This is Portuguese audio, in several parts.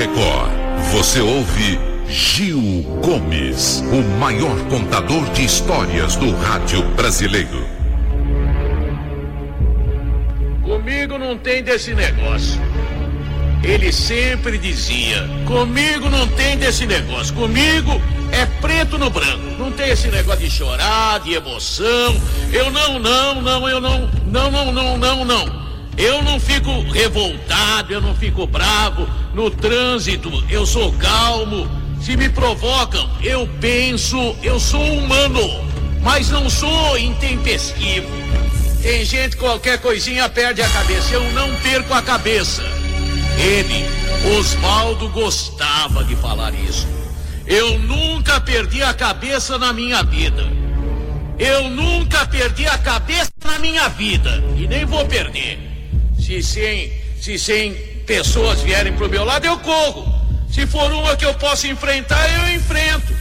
Record, você ouve Gil Gomes, o maior contador de histórias do rádio brasileiro. Comigo não tem desse negócio. Ele sempre dizia: comigo não tem desse negócio. Comigo é preto no branco. Não tem esse negócio de chorar, de emoção. Eu não, não, não, eu não, não, não, não, não, não. Eu não fico revoltado, eu não fico bravo no trânsito. Eu sou calmo. Se me provocam, eu penso, eu sou humano, mas não sou intempestivo. Tem gente qualquer coisinha perde a cabeça. Eu não perco a cabeça. Ele, Oswaldo, gostava de falar isso. Eu nunca perdi a cabeça na minha vida. Eu nunca perdi a cabeça na minha vida. E nem vou perder. Se 100, se 100 pessoas vierem pro meu lado, eu corro. Se for uma que eu possa enfrentar, eu enfrento.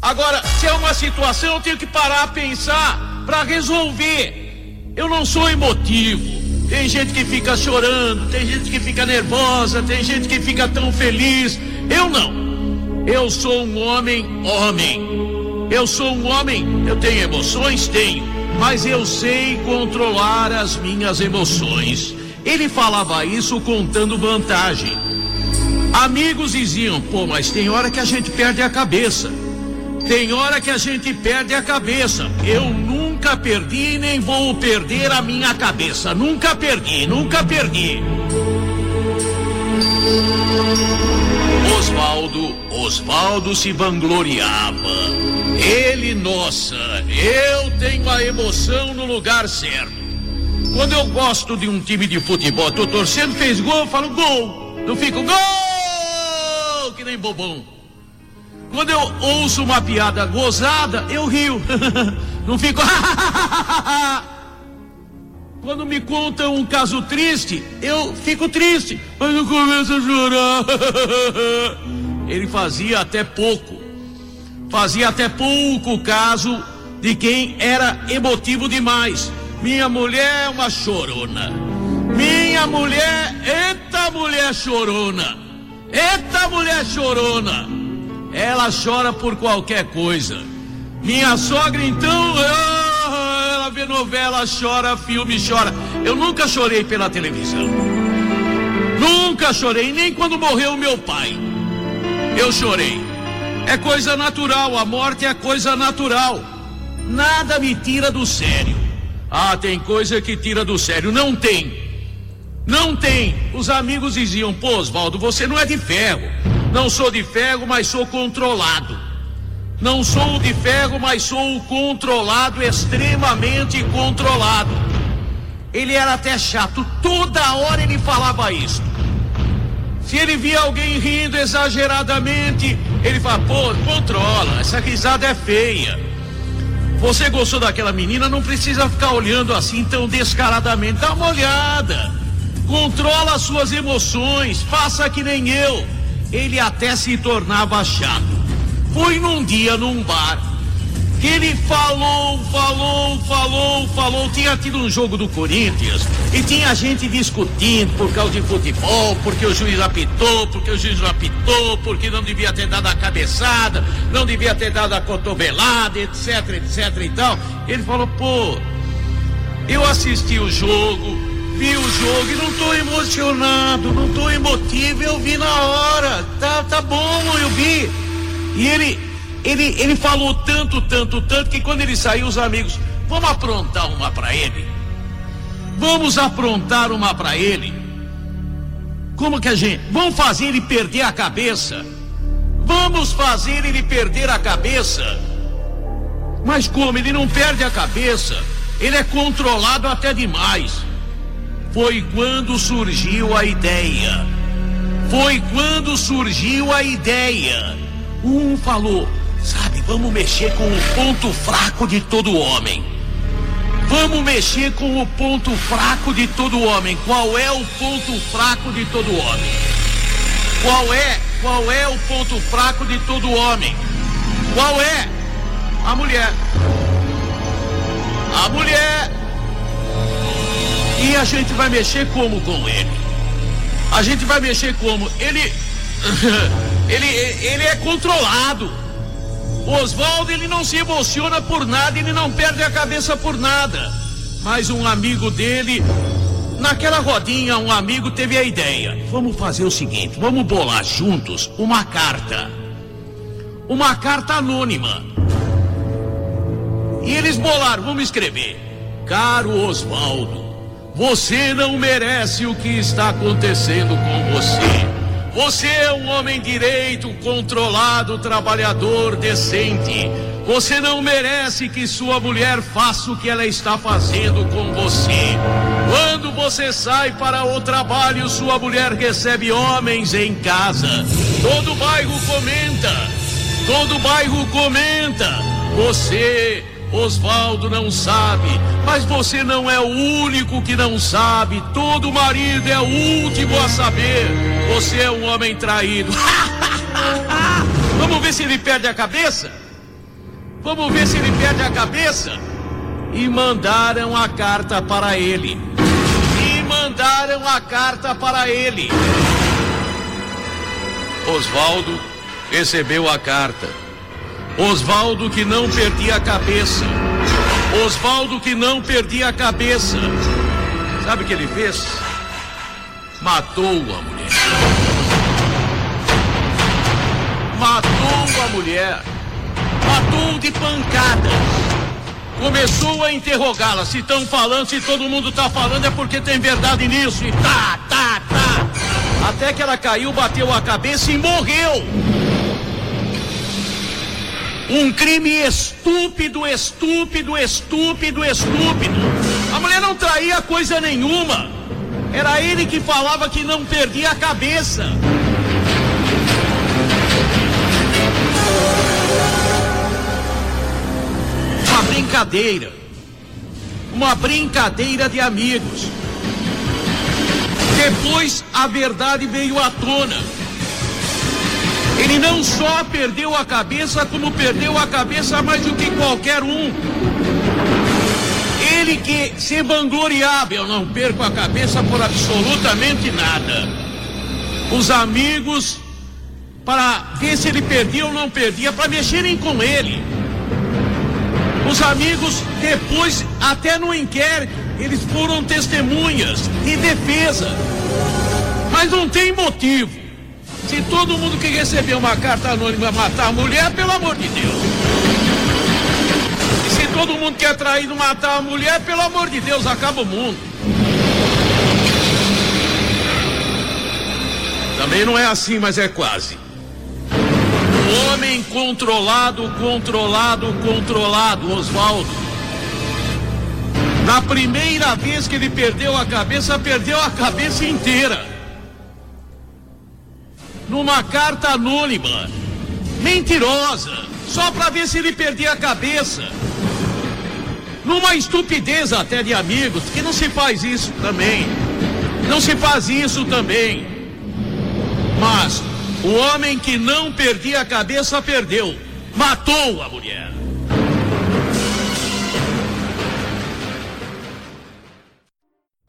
Agora, se é uma situação, eu tenho que parar a pensar para resolver. Eu não sou emotivo. Tem gente que fica chorando, tem gente que fica nervosa, tem gente que fica tão feliz. Eu não. Eu sou um homem, homem. Eu sou um homem, eu tenho emoções? Tenho. Mas eu sei controlar as minhas emoções. Ele falava isso contando vantagem. Amigos diziam, pô, mas tem hora que a gente perde a cabeça. Tem hora que a gente perde a cabeça. Eu nunca perdi nem vou perder a minha cabeça. Nunca perdi, nunca perdi. Osvaldo, Osvaldo se vangloriava. Ele, nossa, eu tenho a emoção no lugar certo. Quando eu gosto de um time de futebol, tô torcendo, fez gol, eu falo gol. Não fico gol, que nem bobão. Quando eu ouço uma piada gozada, eu rio. Não fico. Quando me contam um caso triste, eu fico triste, mas eu começo a chorar. Ele fazia até pouco. Fazia até pouco caso de quem era emotivo demais. Minha mulher é uma chorona. Minha mulher, eita mulher chorona. Eita mulher chorona. Ela chora por qualquer coisa. Minha sogra, então, ah, ela vê novela, chora, filme, chora. Eu nunca chorei pela televisão. Nunca chorei, nem quando morreu meu pai. Eu chorei. É coisa natural, a morte é coisa natural. Nada me tira do sério. Ah, tem coisa que tira do sério. Não tem. Não tem. Os amigos diziam, pô, Oswaldo, você não é de ferro. Não sou de ferro, mas sou controlado. Não sou de ferro, mas sou controlado, extremamente controlado. Ele era até chato, toda hora ele falava isso. Se ele via alguém rindo exageradamente, ele fala: pô, controla, essa risada é feia. Você gostou daquela menina, não precisa ficar olhando assim tão descaradamente. Dá uma olhada. Controla as suas emoções, faça que nem eu ele até se tornava chato. Foi num dia num bar ele falou, falou, falou, falou. Tinha tido um jogo do Corinthians e tinha gente discutindo por causa de futebol, porque o juiz apitou, porque o juiz apitou, porque não devia ter dado a cabeçada, não devia ter dado a cotovelada, etc, etc e tal. Ele falou, pô, eu assisti o jogo, vi o jogo e não tô emocionado, não tô emotivo, eu vi na hora. Tá, tá bom, eu vi. E ele, ele, ele falou tanto, tanto, tanto que quando ele saiu, os amigos, vamos aprontar uma para ele. Vamos aprontar uma para ele. Como que a gente? Vamos fazer ele perder a cabeça. Vamos fazer ele perder a cabeça. Mas como? Ele não perde a cabeça. Ele é controlado até demais foi quando surgiu a ideia. Foi quando surgiu a ideia. Um falou: sabe, vamos mexer com o ponto fraco de todo homem. Vamos mexer com o ponto fraco de todo homem. Qual é o ponto fraco de todo homem? Qual é? Qual é o ponto fraco de todo homem? Qual é? A mulher. A mulher e a gente vai mexer como com ele? A gente vai mexer como? Ele, ele, ele é controlado. Oswaldo ele não se emociona por nada, ele não perde a cabeça por nada. Mas um amigo dele, naquela rodinha, um amigo teve a ideia: vamos fazer o seguinte, vamos bolar juntos uma carta. Uma carta anônima. E eles bolaram, vamos escrever. Caro Oswaldo, você não merece o que está acontecendo com você. Você é um homem direito, controlado, trabalhador, decente. Você não merece que sua mulher faça o que ela está fazendo com você. Quando você sai para o trabalho, sua mulher recebe homens em casa. Todo bairro comenta. Todo bairro comenta. Você Oswaldo não sabe, mas você não é o único que não sabe. Todo marido é o último a saber. Você é um homem traído. Vamos ver se ele perde a cabeça? Vamos ver se ele perde a cabeça? E mandaram a carta para ele. E mandaram a carta para ele. Oswaldo recebeu a carta Oswaldo que não perdia a cabeça. Oswaldo que não perdia a cabeça. Sabe o que ele fez? Matou a mulher. Matou a mulher. Matou de pancadas. Começou a interrogá-la. Se estão falando, se todo mundo está falando, é porque tem verdade nisso. E tá, tá, tá. Até que ela caiu, bateu a cabeça e morreu. Um crime estúpido, estúpido, estúpido, estúpido. A mulher não traía coisa nenhuma. Era ele que falava que não perdia a cabeça. Uma brincadeira. Uma brincadeira de amigos. Depois a verdade veio à tona. Ele não só perdeu a cabeça, como perdeu a cabeça mais do que qualquer um. Ele que se vangloriava, eu não perco a cabeça por absolutamente nada. Os amigos, para ver se ele perdia ou não perdia, para mexerem com ele. Os amigos, depois, até no inquérito, eles foram testemunhas de defesa. Mas não tem motivo. Se todo mundo que recebeu uma carta anônima matar a mulher, pelo amor de Deus. E se todo mundo que é traído matar a mulher, pelo amor de Deus, acaba o mundo. Também não é assim, mas é quase. O homem controlado, controlado, controlado, Oswaldo. Na primeira vez que ele perdeu a cabeça, perdeu a cabeça inteira numa carta anônima, mentirosa, só para ver se ele perdia a cabeça. Numa estupidez até de amigos, que não se faz isso também. Não se faz isso também. Mas o homem que não perdia a cabeça perdeu, matou a mulher.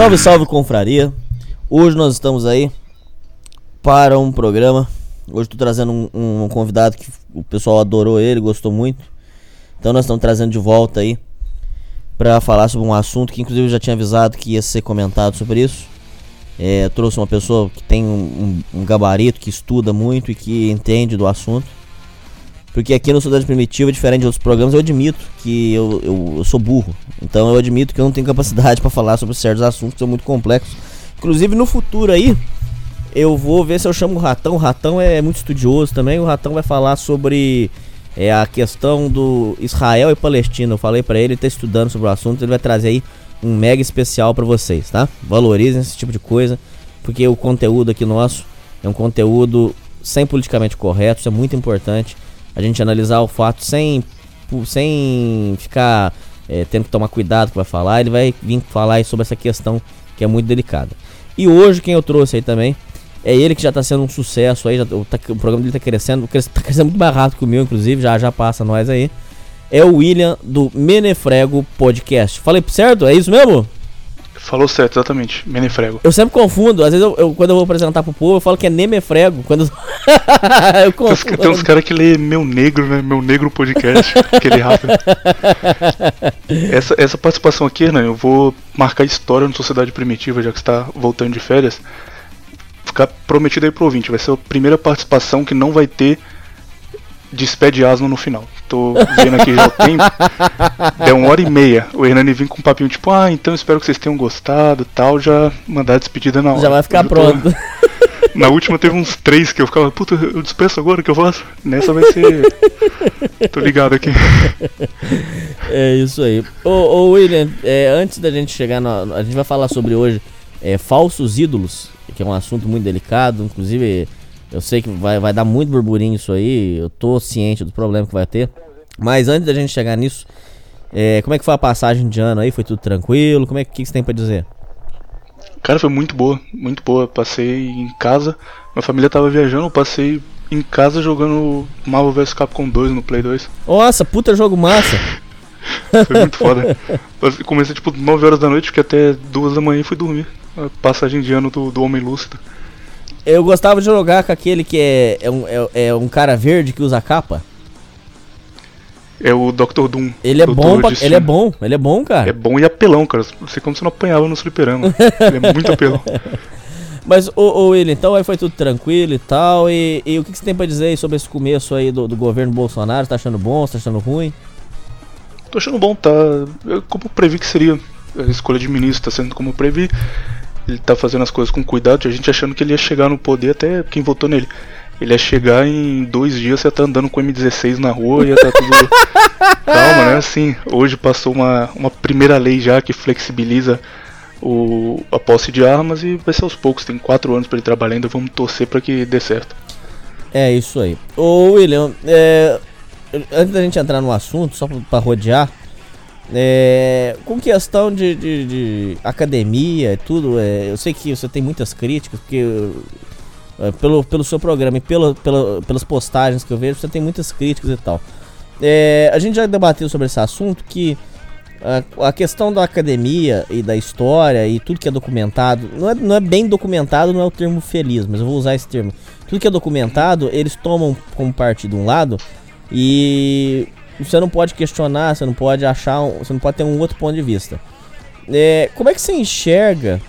Salve, salve, confraria. Hoje nós estamos aí para um programa. Hoje estou trazendo um, um, convidado que o pessoal adorou ele, gostou muito. Então nós estamos trazendo de volta aí para falar sobre um assunto que inclusive eu já tinha avisado que ia ser comentado sobre isso. É, trouxe uma pessoa que tem um, um, um gabarito, que estuda muito e que entende do assunto. Porque aqui no Sociedade Primitiva, diferente de outros programas, eu admito que eu, eu, eu sou burro. Então eu admito que eu não tenho capacidade para falar sobre certos assuntos que são muito complexos. Inclusive no futuro aí, eu vou ver se eu chamo o Ratão. O Ratão é muito estudioso também. O Ratão vai falar sobre é, a questão do Israel e Palestina. Eu falei para ele, ele tá estudando sobre o assunto. Ele vai trazer aí um mega especial para vocês, tá? Valorizem esse tipo de coisa, porque o conteúdo aqui nosso é um conteúdo sem politicamente correto. Isso é muito importante. A gente analisar o fato sem, sem ficar é, tendo que tomar cuidado que vai falar. Ele vai vir falar sobre essa questão que é muito delicada. E hoje quem eu trouxe aí também é ele que já tá sendo um sucesso aí, já, o, tá, o programa dele tá crescendo, tá crescendo muito mais rápido que o meu, inclusive, já já passa nós aí. É o William do Menefrego Podcast. Falei certo? É isso mesmo? Falou certo, exatamente. Menefrego. Eu sempre confundo. Às vezes, eu, eu, quando eu vou apresentar pro povo, eu falo que é Nemefrego. Quando eu confundo. Tem uns caras que lê Meu Negro, né? Meu Negro Podcast. aquele rápido. Essa, essa participação aqui, né? Eu vou marcar história no Sociedade Primitiva, já que está voltando de férias ficar prometido aí pro ouvinte. Vai ser a primeira participação que não vai ter despede asno no final. Tô vendo aqui já o tempo. Deu uma hora e meia. O Hernani vem com um papinho tipo, ah, então espero que vocês tenham gostado tal. Já mandar a despedida na hora. Já vai ficar pronto. Na última teve uns três que eu ficava, puta, eu despeço agora que eu faço. Nessa vai ser. Tô ligado aqui. É isso aí. Ô, ô William, é, antes da gente chegar no. A gente vai falar sobre hoje é, falsos ídolos que é um assunto muito delicado, inclusive eu sei que vai, vai dar muito burburinho isso aí, eu tô ciente do problema que vai ter. Mas antes da gente chegar nisso, é, como é que foi a passagem de ano aí? Foi tudo tranquilo? Como é que, que você tem para dizer? Cara, foi muito boa, muito boa. Passei em casa, minha família tava viajando, eu passei em casa jogando Marvel vs Capcom 2 no Play 2. Nossa, puta jogo massa! foi muito foda. Comecei tipo 9 horas da noite, fiquei até 2 da manhã e fui dormir a passagem de ano do, do Homem Lúcido. Eu gostava de jogar com aquele que é, é, um, é, é um cara verde que usa capa. É o Dr. Doom. Ele é bom, pra, ele é bom, ele é bom, cara. É bom e apelão, cara. Não sei como você não apanhava no fliperama. ele é muito apelão. Mas, ô, ô William, então aí foi tudo tranquilo e tal. E, e o que, que, você tem pra dizer aí sobre esse começo aí do, do governo Bolsonaro? Você tá achando bom? Você tá achando ruim? Tô achando bom, tá? Eu, como previ que seria a escolha de ministro, tá sendo como previ ele tá fazendo as coisas com cuidado, a gente achando que ele ia chegar no poder, até quem votou nele. Ele ia chegar em dois dias, você ia tá andando com M16 na rua, ia tá tudo. Calma, né? Assim, hoje passou uma, uma primeira lei já que flexibiliza o, a posse de armas e vai ser aos poucos. Tem quatro anos para ele trabalhar ainda, vamos torcer para que dê certo. É isso aí. Ô William, é, antes da gente entrar no assunto, só para rodear, é, com questão de, de, de academia e tudo, é, eu sei que você tem muitas críticas, porque é, pelo, pelo seu programa e pela, pela, pelas postagens que eu vejo, você tem muitas críticas e tal. É, a gente já debateu sobre esse assunto que a, a, questão da academia e da história e tudo que é documentado, não é, não é bem documentado, não é o termo feliz, mas eu vou usar esse termo. Tudo que é documentado, eles tomam como parte de um lado e você não pode questionar, você não pode achar, um, você não pode ter um outro ponto de vista. É, como é que você enxerga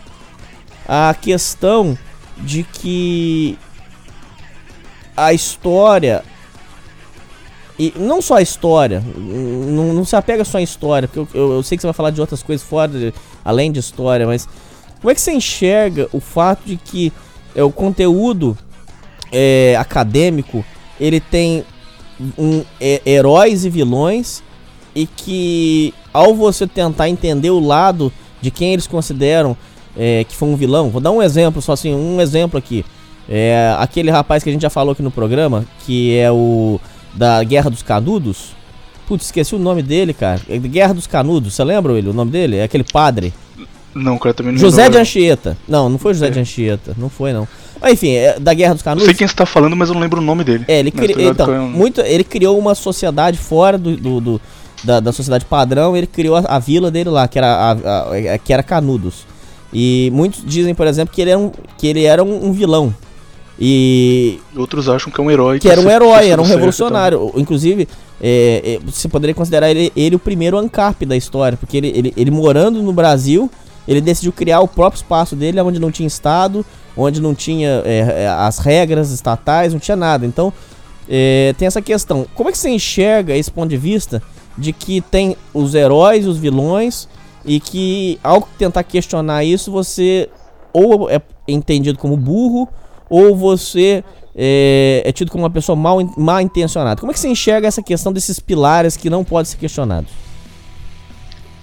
a questão de que a história e não só a história, não, não se apega só à história, porque eu, eu, eu, sei que você vai falar de outras coisas fora, de, além de história, mas como é que você enxerga o fato de que é, o conteúdo é, acadêmico ele tem um, é, heróis e vilões e que ao você tentar entender o lado de quem eles consideram é, que foi um vilão, vou dar um exemplo, só assim, um exemplo aqui. É, aquele rapaz que a gente já falou aqui no programa, que é o da Guerra dos Canudos. Putz, esqueci o nome dele, cara. É Guerra dos Canudos, você lembra ele? O nome dele? É aquele padre. Não, cara, também não José de Anchieta. Não, não foi José é. de Anchieta. Não foi, não. Enfim, é da Guerra dos Canudos. Eu sei quem está falando, mas eu não lembro o nome dele. É, ele, cri... então, muito... ele criou uma sociedade fora do, do, do da, da, sociedade padrão. Ele criou a, a, vila dele lá, que era, a, a, que era Canudos. E muitos dizem, por exemplo, que ele era um, que ele era um, um vilão. E. Outros acham que é um herói. Que, que era um herói, era um revolucionário. Inclusive, é, é, você poderia considerar ele, ele o primeiro ANCAP da história, porque ele, ele, ele morando no Brasil ele decidiu criar o próprio espaço dele, onde não tinha Estado, onde não tinha é, é, as regras estatais, não tinha nada. Então, é, tem essa questão. Como é que você enxerga esse ponto de vista de que tem os heróis, os vilões, e que ao tentar questionar isso, você ou é entendido como burro, ou você é, é, tido como uma pessoa mal, mal intencionada. Como é que você enxerga essa questão desses pilares que não podem ser questionados?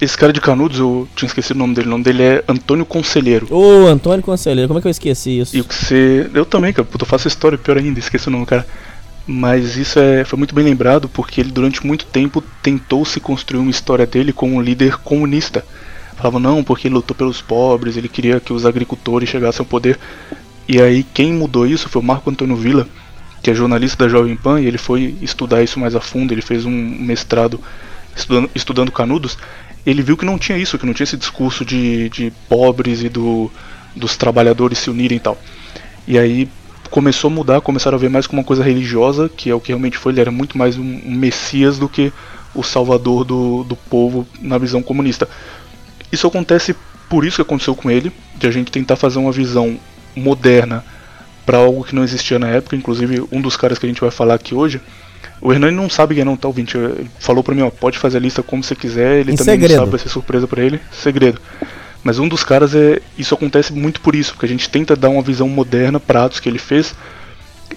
Esse cara de Canudos, eu tinha esquecido o nome dele. O nome dele é Antônio Conselheiro. Ô, Antônio Conselheiro, como é que eu esqueci isso? E o que você. Eu também, cara. Puta, eu faço história pior ainda, esqueci o nome, cara. Mas isso é, foi muito bem lembrado porque ele durante muito tempo tentou se construir uma história dele como um líder comunista. Falava não, porque ele lutou pelos pobres, ele queria que os agricultores chegassem ao poder. E aí quem mudou isso foi o Marco Antônio Villa, que é jornalista da Jovem Pan, e ele foi estudar isso mais a fundo, ele fez um mestrado estudando, estudando Canudos, ele viu que não tinha isso, que não tinha esse discurso de, de pobres e do, dos trabalhadores se unirem e tal. E aí começou a mudar, começaram a ver mais como uma coisa religiosa, que é o que realmente foi, ele era muito mais um, messias do que o salvador do, do povo na visão comunista. Isso acontece por isso que aconteceu com ele, de a gente tentar fazer uma visão moderna para algo que não existia na época, inclusive um dos caras que a gente vai falar aqui hoje, o Hernani não sabe quem é não, tá ouvinte. Ele falou pra mim, ó, pode fazer a lista como você quiser, ele em também segredo. não sabe, vai ser surpresa para ele. Segredo. Mas um dos caras é. Isso acontece muito por isso, porque a gente tenta dar uma visão moderna para atos que ele fez.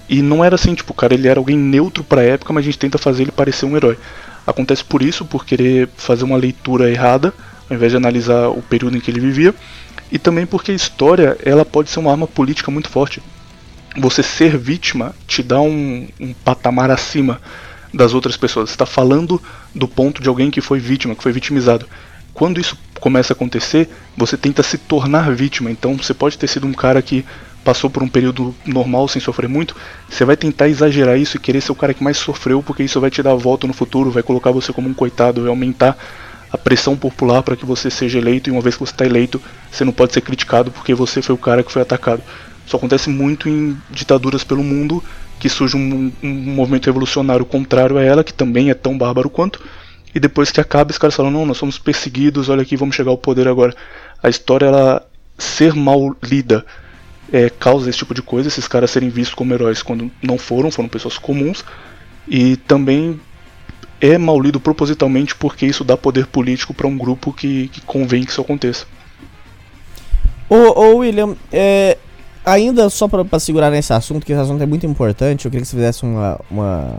E não era assim, tipo, o cara ele era alguém neutro pra época, mas a gente tenta fazer ele parecer um herói. Acontece por isso, por querer fazer uma leitura errada, ao invés de analisar o período em que ele vivia. E também porque a história ela pode ser uma arma política muito forte você ser vítima te dá um, um patamar acima das outras pessoas. Você está falando do ponto de alguém que foi vítima, que foi vitimizado. Quando isso começa a acontecer, você tenta se tornar vítima. Então você pode ter sido um cara que passou por um período normal sem sofrer muito, você vai tentar exagerar isso e querer ser o cara que mais sofreu, porque isso vai te dar a volta no futuro, vai colocar você como um coitado, vai aumentar a pressão popular para que você seja eleito, e uma vez que você está eleito, você não pode ser criticado porque você foi o cara que foi atacado. Isso acontece muito em ditaduras pelo mundo, que surge um, um movimento revolucionário contrário a ela, que também é tão bárbaro quanto, e depois que acaba, os caras falam: não, nós somos perseguidos, olha aqui, vamos chegar ao poder agora. A história, ela ser mal lida, é, causa esse tipo de coisa, esses caras serem vistos como heróis quando não foram, foram pessoas comuns, e também é mal lido propositalmente porque isso dá poder político para um grupo que, que convém que isso aconteça. Ô, ô William, é, ainda só para segurar nesse assunto, que esse assunto é muito importante, eu queria que você fizesse uma, uma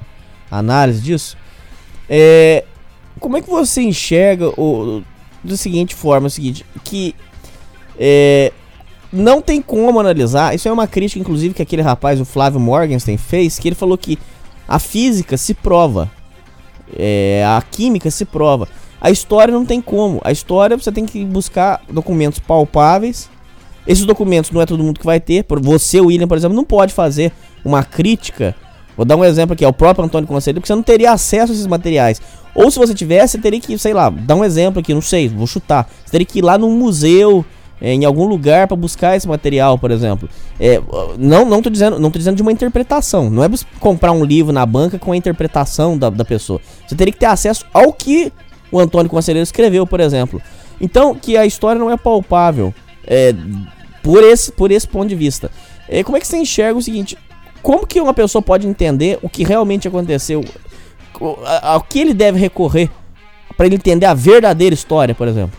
análise disso. É, como é que você enxerga o, da seguinte forma, o seguinte, que é, não tem como analisar, isso é uma crítica inclusive que aquele rapaz, o Flávio Morgenstern, fez, que ele falou que a física se prova, é, a química se prova. A história não tem como. A história você tem que buscar documentos palpáveis esses documentos não é todo mundo que vai ter. Você, William, por exemplo, não pode fazer uma crítica. Vou dar um exemplo aqui, ao próprio Antônio Conselho, porque você não teria acesso a esses materiais. Ou se você tivesse, você teria que, sei lá, dar um exemplo aqui, não sei, vou chutar. Você teria que ir lá num museu, é, em algum lugar para buscar esse material, por exemplo. É, não, não tô dizendo, não tô dizendo de uma interpretação. Não é comprar um livro na banca com a interpretação da, da pessoa. Você teria que ter acesso ao que o Antônio Conselheiro escreveu, por exemplo. Então, que a história não é palpável é, por, esse, por esse ponto de vista. É, como é que você enxerga o seguinte? Como que uma pessoa pode entender o que realmente aconteceu? Ao que ele deve recorrer para ele entender a verdadeira história, por exemplo?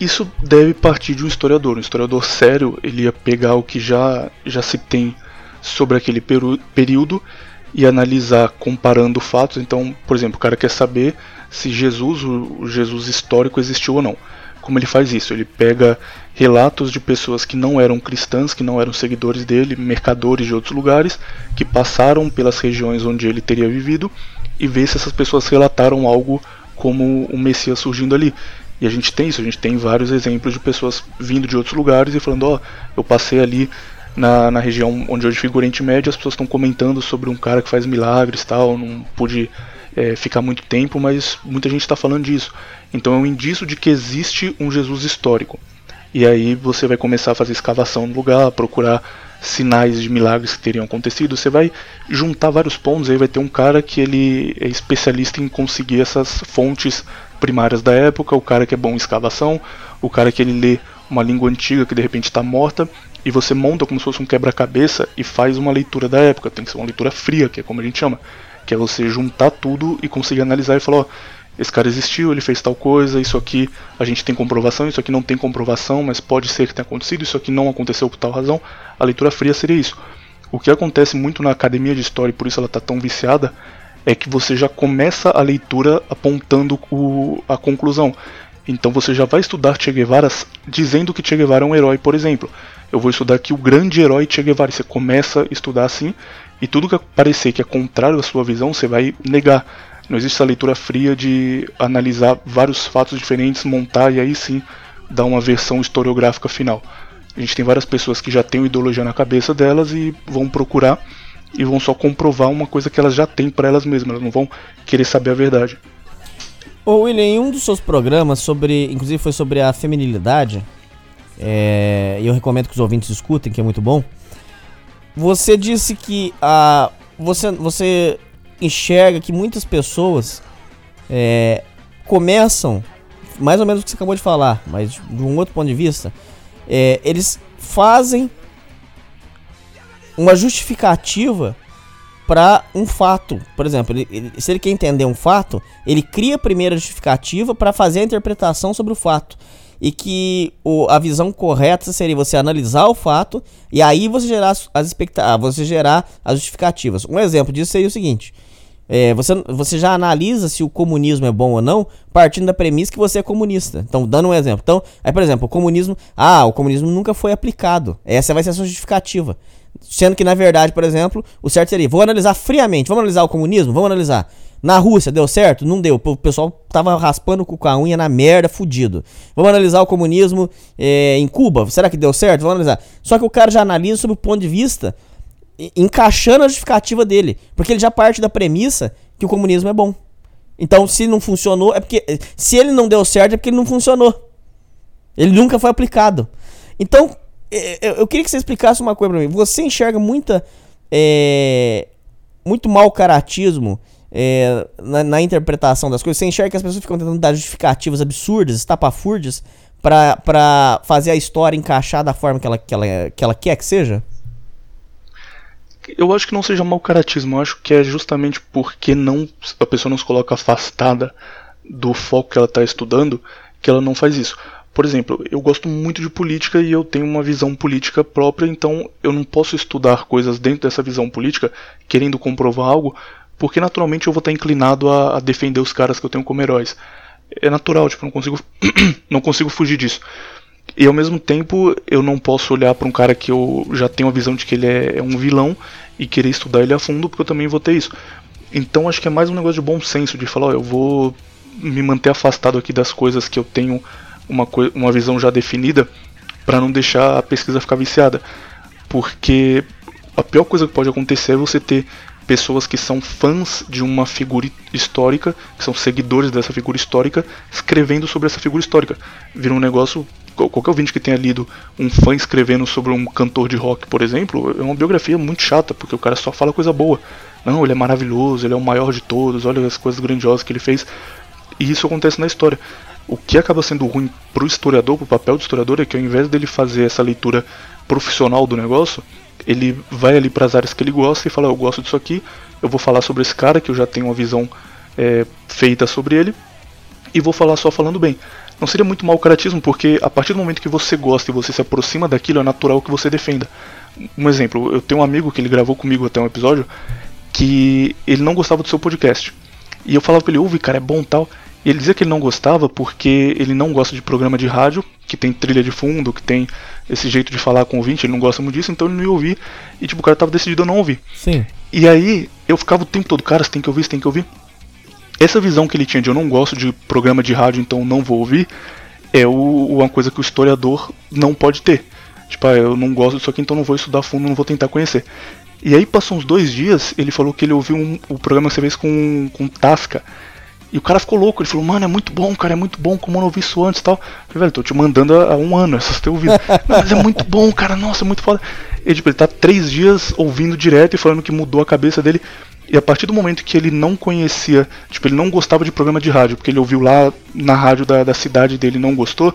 Isso deve partir de um historiador. Um historiador sério, ele ia pegar o que já, já se tem sobre aquele período e analisar comparando fatos. Então, por exemplo, o cara quer saber se Jesus, o Jesus histórico, existiu ou não como ele faz isso. Ele pega relatos de pessoas que não eram cristãs, que não eram seguidores dele, mercadores de outros lugares, que passaram pelas regiões onde ele teria vivido e vê se essas pessoas relataram algo como o Messias surgindo ali. E a gente tem isso, a gente tem vários exemplos de pessoas vindo de outros lugares e falando: Ó, oh, eu passei ali na, na região onde hoje fica o Oriente Médio, as pessoas estão comentando sobre um cara que faz milagres tal, não pude é, ficar muito tempo, mas muita gente está falando disso. Então é um indício de que existe um Jesus histórico. E aí você vai começar a fazer escavação no lugar, procurar sinais de milagres que teriam acontecido. Você vai juntar vários pontos, aí vai ter um cara que ele é especialista em conseguir essas fontes primárias da época, o cara que é bom em escavação, o cara que ele lê uma língua antiga que de repente está morta e você monta como se fosse um quebra-cabeça e faz uma leitura da época. Tem que ser uma leitura fria, que é como a gente chama, que é você juntar tudo e conseguir analisar e falar, ó, esse cara existiu, ele fez tal coisa, isso aqui a gente tem comprovação, isso aqui não tem comprovação, mas pode ser que tenha acontecido, isso aqui não aconteceu por tal razão. A leitura fria seria isso. O que acontece muito na academia de história, e por isso ela está tão viciada, é que você já começa a leitura apontando o, a conclusão. Então você já vai estudar Che Guevara dizendo que Che Guevara é um herói, por exemplo. Eu vou estudar aqui o grande herói Che Guevara. Você começa a estudar assim, e tudo que parecer que é contrário à sua visão, você vai negar. Não existe essa leitura fria de analisar vários fatos diferentes, montar e aí sim dar uma versão historiográfica final. A gente tem várias pessoas que já têm ideologia na cabeça delas e vão procurar e vão só comprovar uma coisa que elas já têm para elas mesmas, elas não vão querer saber a verdade. Ô William, em um dos seus programas sobre, inclusive foi sobre a feminilidade, é, eu recomendo que os ouvintes escutem, que é muito bom. Você disse que a você você enxerga que muitas pessoas é, começam, mais ou menos o que você acabou de falar, mas de um outro ponto de vista, é, eles fazem uma justificativa para um fato. Por exemplo, ele, ele, se ele quer entender um fato, ele cria a primeira justificativa para fazer a interpretação sobre o fato. E que o, a visão correta seria você analisar o fato e aí você gerar as, as expectativas, você gerar as justificativas. Um exemplo disso seria o seguinte: é, você, você já analisa se o comunismo é bom ou não partindo da premissa que você é comunista. Então, dando um exemplo. Então, aí, por exemplo, o comunismo. Ah, o comunismo nunca foi aplicado. Essa vai ser a sua justificativa. Sendo que, na verdade, por exemplo, o certo seria: vou analisar friamente. Vamos analisar o comunismo? Vamos analisar. Na Rússia deu certo? Não deu. O pessoal tava raspando com a unha na merda, fudido. Vamos analisar o comunismo é, em Cuba? Será que deu certo? Vamos analisar. Só que o cara já analisa sob o ponto de vista encaixando a justificativa dele. Porque ele já parte da premissa que o comunismo é bom. Então, se não funcionou, é porque. Se ele não deu certo, é porque ele não funcionou. Ele nunca foi aplicado. Então, eu queria que você explicasse uma coisa pra mim. Você enxerga muita. É, muito mau caratismo é, na, na, interpretação das coisas. Você enxerga que as pessoas ficam tentando dar justificativas absurdas, estapafúrdias, pra fazer a história encaixar da forma que ela, que ela, que ela quer que seja? Eu acho que não seja mau caratismo, eu acho que é justamente porque não a pessoa não se coloca afastada do foco que ela está estudando que ela não faz isso. Por exemplo, eu gosto muito de política e eu tenho uma visão política própria, então eu não posso estudar coisas dentro dessa visão política querendo comprovar algo, porque naturalmente eu vou estar inclinado a, a defender os caras que eu tenho como heróis. É natural, tipo, não consigo não consigo fugir disso. E ao mesmo tempo, eu não posso olhar para um cara que eu já tenho a visão de que ele é, é um vilão e querer estudar ele a fundo, porque eu também vou ter isso. Então acho que é mais um negócio de bom senso, de falar, ó, eu vou me manter afastado aqui das coisas que eu tenho uma, uma visão já definida, para não deixar a pesquisa ficar viciada. Porque a pior coisa que pode acontecer é você ter pessoas que são fãs de uma figura histórica, que são seguidores dessa figura histórica, escrevendo sobre essa figura histórica. Vira um negócio qualquer ouvinte que tenha lido um fã escrevendo sobre um cantor de rock, por exemplo, é uma biografia muito chata, porque o cara só fala coisa boa. Não, ele é maravilhoso, ele é o maior de todos, olha as coisas grandiosas que ele fez. E isso acontece na história. O que acaba sendo ruim pro historiador, pro papel do historiador, é que ao invés dele fazer essa leitura profissional do negócio, ele vai ali para as áreas que ele gosta e fala: Eu gosto disso aqui, eu vou falar sobre esse cara que eu já tenho uma visão é, feita sobre ele, e vou falar só falando bem não seria muito mau caratismo, porque a partir do momento que você gosta e você se aproxima daquilo, é natural que você defenda. Um exemplo, eu tenho um amigo que ele gravou comigo até um episódio que ele não gostava do seu podcast. E eu falava pra ele, ouve, cara, é bom tal. E ele dizia que ele não gostava porque ele não gosta de programa de rádio, que tem trilha de fundo, que tem esse jeito de falar com o ouvinte, ele não gosta muito disso, então ele não ia ouvir. E tipo, o cara tava decidido a não ouvir. Sim. E aí eu ficava o tempo todo, cara, você tem que ouvir, você tem que ouvir. Essa visão que ele tinha de eu não gosto de programa de rádio, então não vou ouvir, é o, uma coisa que o historiador não pode ter. Tipo, ah, eu não gosto disso aqui, então não vou estudar fundo, não vou tentar conhecer. E aí passou uns dois dias, ele falou que ele ouviu um, o programa que você fez com, com Tasca. E o cara ficou louco, ele falou, mano, é muito bom, cara, é muito bom, como eu não ouvi isso antes e tal. Eu falei, velho, tô te mandando há, um ano, essas ter ouvido. não, mas é muito bom, cara, nossa, é muito foda. E tipo, ele tá três dias ouvindo direto e falando que mudou a cabeça dele. E a partir do momento que ele não conhecia, tipo, ele não gostava de programa de rádio, porque ele ouviu lá na rádio da, da cidade dele e não gostou,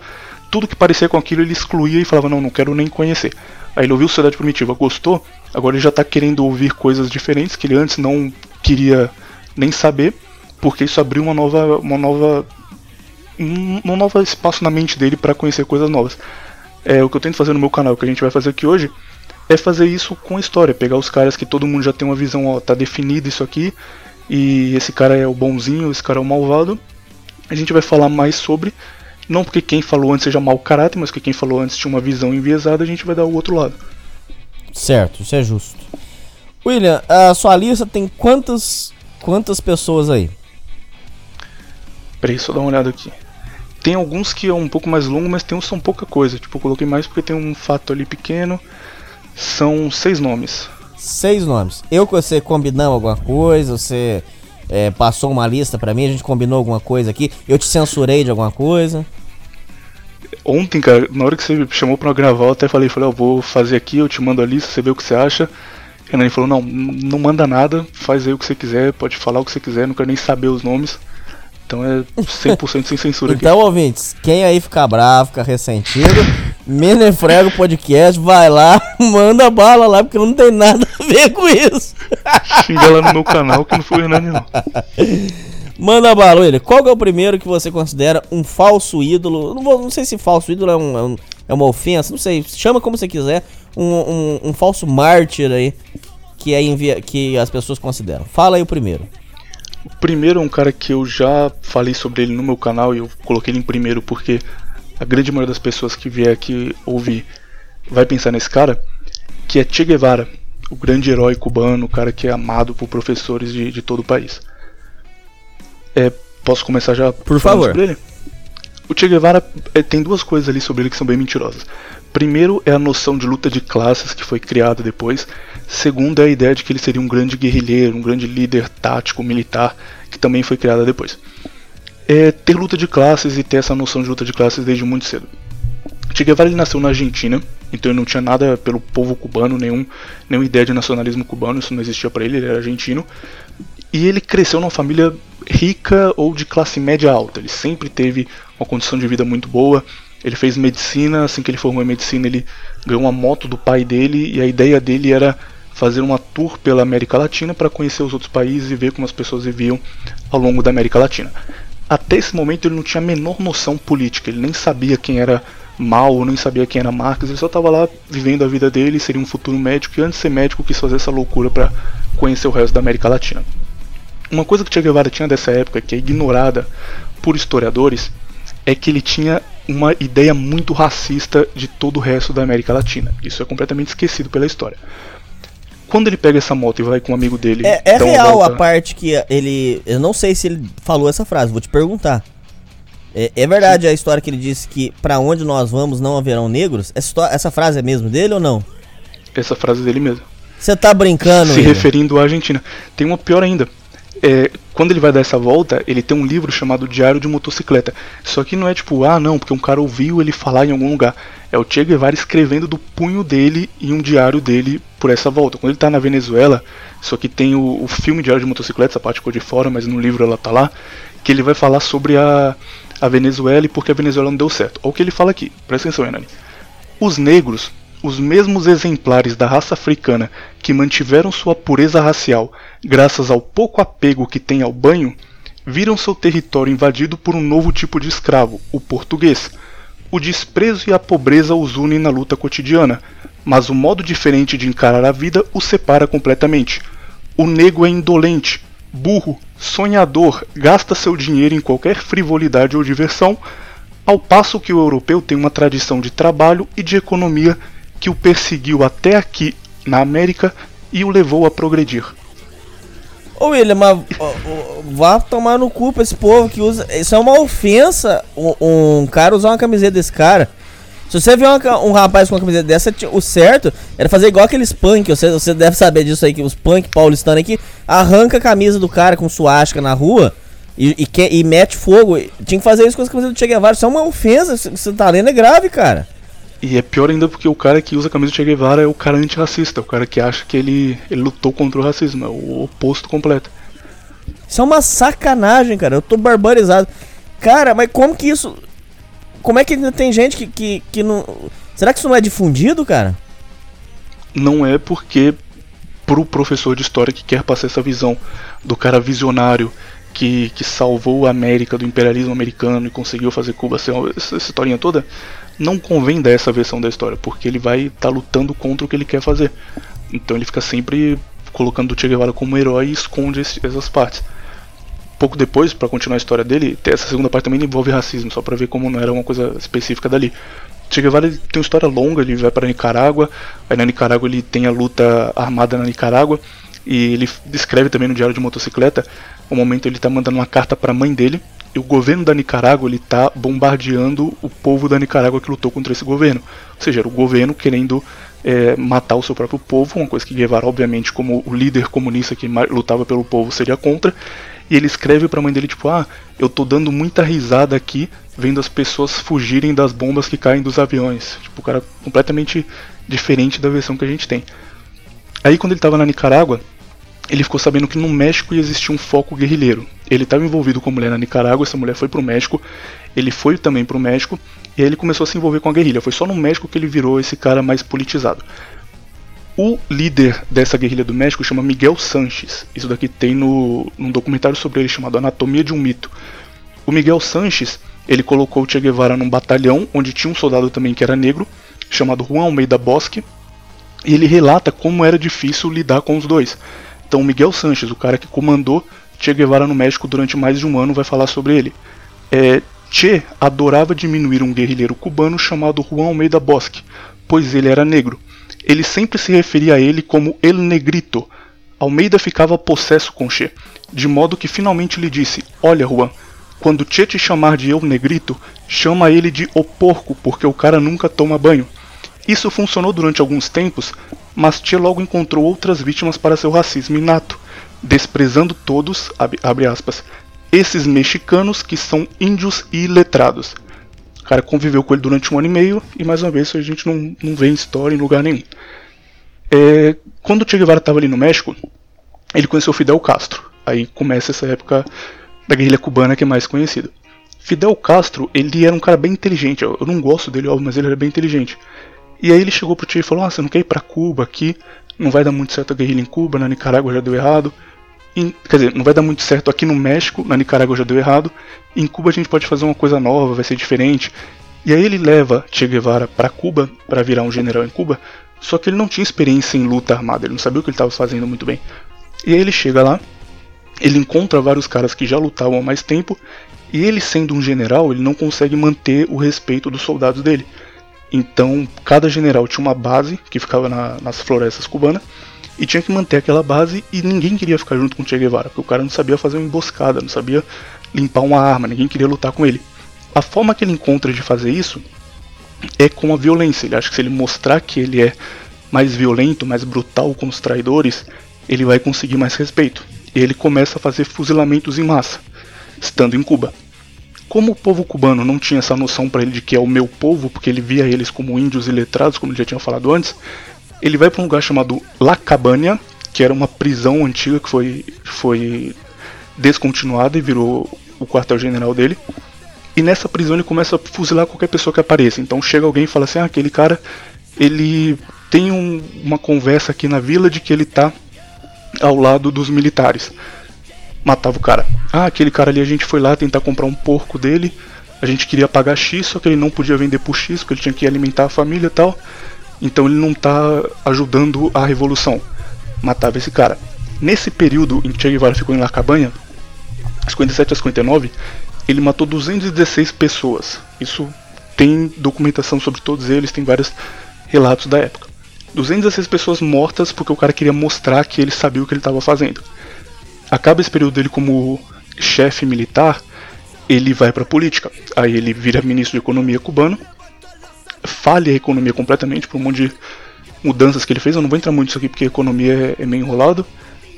tudo que parecia com aquilo ele excluía e falava: Não, não quero nem conhecer. Aí ele ouviu Sociedade Primitiva, gostou, agora ele já está querendo ouvir coisas diferentes que ele antes não queria nem saber, porque isso abriu uma nova, uma nova, um, um novo espaço na mente dele para conhecer coisas novas. É o que eu tento fazer no meu canal, o que a gente vai fazer aqui hoje é fazer isso com a história, pegar os caras que todo mundo já tem uma visão, ó, tá definido isso aqui, e esse cara é o bonzinho, esse cara é o malvado. A gente vai falar mais sobre, não porque quem falou antes seja mau caráter, mas porque quem falou antes tinha uma visão enviesada, a gente vai dar o outro lado. Certo, isso é justo. William, a sua lista tem quantas quantas pessoas aí? Peraí, só dar uma olhada aqui. Tem alguns que é um pouco mais longo, mas tem uns que são pouca coisa. Tipo, eu coloquei mais porque tem um fato ali pequeno. São seis nomes. Seis nomes. Eu com você combinamos alguma coisa? Você é, passou uma lista para mim? A gente combinou alguma coisa aqui? Eu te censurei de alguma coisa? Ontem, cara, na hora que você me chamou pra gravar, eu até falei, falei, eu vou fazer aqui, eu te mando a lista, você vê o que você acha. Renan falou, não, não manda nada, faz aí o que você quiser, pode falar o que você quiser, não quero nem saber os nomes. Então é 100% sem censura aqui. Então, ouvintes, quem aí ficar bravo, ficar ressentido, Menefrego Podcast, vai lá, manda bala lá, porque não tem nada a ver com isso. Xinga lá no meu canal que não foi o Hernani, não. Manda bala, ele. Qual é o primeiro que você considera um falso ídolo? Não, vou, não sei se falso ídolo é, um, é, um, é uma ofensa, não sei, chama como você quiser. Um, um, um falso mártir aí que, é envia, que as pessoas consideram. Fala aí o primeiro. O primeiro é um cara que eu já falei sobre ele no meu canal e eu coloquei ele em primeiro porque a grande maioria das pessoas que vier aqui ouvir vai pensar nesse cara, que é Che Guevara, o grande herói cubano, o cara que é amado por professores de, de todo o país. É, posso começar já? Por favor. Sobre ele? O Che Guevara é, tem duas coisas ali sobre ele que são bem mentirosas. Primeiro é a noção de luta de classes que foi criada depois. Segundo é a ideia de que ele seria um grande guerrilheiro, um grande líder tático militar, que também foi criada depois. É ter luta de classes e ter essa noção de luta de classes desde muito cedo. Che Guevara nasceu na Argentina, então ele não tinha nada pelo povo cubano, nenhum, nenhuma ideia de nacionalismo cubano, isso não existia para ele, ele era argentino. E ele cresceu numa família rica ou de classe média alta, ele sempre teve uma condição de vida muito boa, ele fez medicina, assim que ele formou em medicina, ele ganhou uma moto do pai dele e a ideia dele era fazer uma tour pela América Latina para conhecer os outros países e ver como as pessoas viviam ao longo da América Latina. Até esse momento ele não tinha a menor noção política, ele nem sabia quem era Mao, nem sabia quem era Marx, ele só estava lá vivendo a vida dele, seria um futuro médico e antes de ser médico quis fazer essa loucura para conhecer o resto da América Latina. Uma coisa que Che Guevara tinha dessa época, que é ignorada por historiadores, é que ele tinha uma ideia muito racista de todo o resto da América Latina. Isso é completamente esquecido pela história. Quando ele pega essa moto e vai com um amigo dele. É, é real a parte que ele. Eu não sei se ele falou essa frase, vou te perguntar. É, é verdade Sim. a história que ele disse que para onde nós vamos não haverão negros? Essa, essa frase é mesmo dele ou não? Essa frase é dele mesmo. Você tá brincando? Se referindo à Argentina. Tem uma pior ainda é, quando ele vai dar essa volta, ele tem um livro chamado Diário de Motocicleta. Só que não é tipo, ah não, porque um cara ouviu ele falar em algum lugar. É o Che Guevara escrevendo do punho dele em um diário dele por essa volta. Quando ele tá na Venezuela, só que tem o, o filme Diário de Motocicleta, essa parte ficou de fora, mas no livro ela tá lá, que ele vai falar sobre a, a Venezuela e porque a Venezuela não deu certo. Olha o que ele fala aqui, presta atenção, Hernani. Os negros os mesmos exemplares da raça africana que mantiveram sua pureza racial graças ao pouco apego que têm ao banho, viram seu território invadido por um novo tipo de escravo, o português. O desprezo e a pobreza os unem na luta cotidiana, mas o modo diferente de encarar a vida os separa completamente. O negro é indolente, burro, sonhador, gasta seu dinheiro em qualquer frivolidade ou diversão, ao passo que o europeu tem uma tradição de trabalho e de economia que o perseguiu até aqui na América e o levou a progredir. Ô William, mas vá tomar no cu pra esse povo que usa. Isso é uma ofensa um, um cara usar uma camiseta desse cara. Se você vê uma, um rapaz com uma camiseta dessa, o certo era fazer igual aqueles punk. Você, você deve saber disso aí, que os punk paulistanos aqui arranca a camisa do cara com suástica na rua e, e, que, e mete fogo. Tinha que fazer isso com as camisetas do Che Guevara. Isso é uma ofensa. Você tá lendo é grave, cara. E é pior ainda porque o cara que usa a camisa do Che Guevara é o cara antirracista, o cara que acha que ele, ele lutou contra o racismo, é o oposto completo. Isso é uma sacanagem, cara. Eu tô barbarizado. Cara, mas como que isso. como é que ainda tem gente que, que, que não. Será que isso não é difundido, cara? Não é porque pro professor de história que quer passar essa visão do cara visionário que, que salvou a América do imperialismo americano e conseguiu fazer Cuba ser essa, essa historinha toda, não convém dar essa versão da história, porque ele vai estar tá lutando contra o que ele quer fazer. Então ele fica sempre colocando o Che Guevara como herói e esconde esse, essas partes. Pouco depois, para continuar a história dele, essa segunda parte também envolve racismo, só para ver como não era uma coisa específica dali. Che Guevara tem uma história longa, ele vai para Nicarágua, aí na Nicarágua ele tem a luta armada na Nicarágua, e ele descreve também no Diário de Motocicleta o momento ele está mandando uma carta para a mãe dele, o governo da Nicarágua ele está bombardeando o povo da Nicarágua que lutou contra esse governo. Ou seja, era o governo querendo é, matar o seu próprio povo, uma coisa que Guevara, obviamente, como o líder comunista que lutava pelo povo, seria contra. E ele escreve para a mãe dele tipo: "Ah, eu tô dando muita risada aqui vendo as pessoas fugirem das bombas que caem dos aviões". Tipo, o cara completamente diferente da versão que a gente tem. Aí quando ele estava na Nicarágua, ele ficou sabendo que no México existia um foco guerrilheiro. Ele estava envolvido com a mulher na Nicarágua, essa mulher foi para o México, ele foi também para o México, e aí ele começou a se envolver com a guerrilha. Foi só no México que ele virou esse cara mais politizado. O líder dessa guerrilha do México chama Miguel Sanches. Isso daqui tem no, num documentário sobre ele chamado Anatomia de um Mito. O Miguel Sanches, ele colocou o Che Guevara num batalhão onde tinha um soldado também que era negro, chamado Juan Almeida Bosque, e ele relata como era difícil lidar com os dois. Então, Miguel Sanches, o cara que comandou Che Guevara no México durante mais de um ano, vai falar sobre ele. É, che adorava diminuir um guerrilheiro cubano chamado Juan Almeida Bosque, pois ele era negro. Ele sempre se referia a ele como El Negrito. Almeida ficava possesso com Che, de modo que finalmente lhe disse: Olha, Juan, quando Che te chamar de El Negrito, chama ele de O Porco, porque o cara nunca toma banho. Isso funcionou durante alguns tempos, mas Che logo encontrou outras vítimas para seu racismo inato, desprezando todos, abre aspas, esses mexicanos que são índios e iletrados. O cara conviveu com ele durante um ano e meio, e mais uma vez a gente não, não vê história em lugar nenhum. É, quando Che Guevara estava ali no México, ele conheceu Fidel Castro. Aí começa essa época da guerrilha cubana que é mais conhecida. Fidel Castro, ele era um cara bem inteligente. Eu não gosto dele, óbvio, mas ele era bem inteligente. E aí ele chegou pro tio e falou: Ah, você não quer ir pra Cuba aqui? Não vai dar muito certo a guerrilha em Cuba, na Nicarágua já deu errado. Quer dizer, não vai dar muito certo aqui no México, na Nicarágua já deu errado. Em Cuba a gente pode fazer uma coisa nova, vai ser diferente. E aí ele leva Che Guevara para Cuba, para virar um general em Cuba, só que ele não tinha experiência em luta armada, ele não sabia o que ele estava fazendo muito bem. E aí ele chega lá, ele encontra vários caras que já lutavam há mais tempo, e ele sendo um general, ele não consegue manter o respeito dos soldados dele. Então, cada general tinha uma base que ficava na, nas florestas cubanas e tinha que manter aquela base e ninguém queria ficar junto com o Che Guevara, porque o cara não sabia fazer uma emboscada, não sabia limpar uma arma, ninguém queria lutar com ele. A forma que ele encontra de fazer isso é com a violência. Ele acha que se ele mostrar que ele é mais violento, mais brutal com os traidores, ele vai conseguir mais respeito. E ele começa a fazer fuzilamentos em massa, estando em Cuba. Como o povo cubano não tinha essa noção para ele de que é o meu povo, porque ele via eles como índios iletrados, como ele já tinha falado antes, ele vai para um lugar chamado La Cabana, que era uma prisão antiga que foi, foi descontinuada e virou o quartel-general dele. E nessa prisão ele começa a fuzilar qualquer pessoa que apareça. Então chega alguém e fala assim: ah, aquele cara, ele tem um, uma conversa aqui na vila de que ele tá ao lado dos militares matava o cara. Ah, aquele cara ali a gente foi lá tentar comprar um porco dele, a gente queria pagar X, só que ele não podia vender por X, porque ele tinha que alimentar a família e tal. Então ele não tá ajudando a revolução. Matava esse cara. Nesse período em que Che Guevara ficou em La Cabanha, 57 a 59, ele matou 216 pessoas. Isso tem documentação sobre todos eles, tem vários relatos da época. 216 pessoas mortas porque o cara queria mostrar que ele sabia o que ele estava fazendo acaba esse período dele como chefe militar, ele vai para política. Aí ele vira ministro de economia cubano, falha a economia completamente por um monte de mudanças que ele fez. Eu não vou entrar muito nisso aqui porque a economia é, é meio enrolado,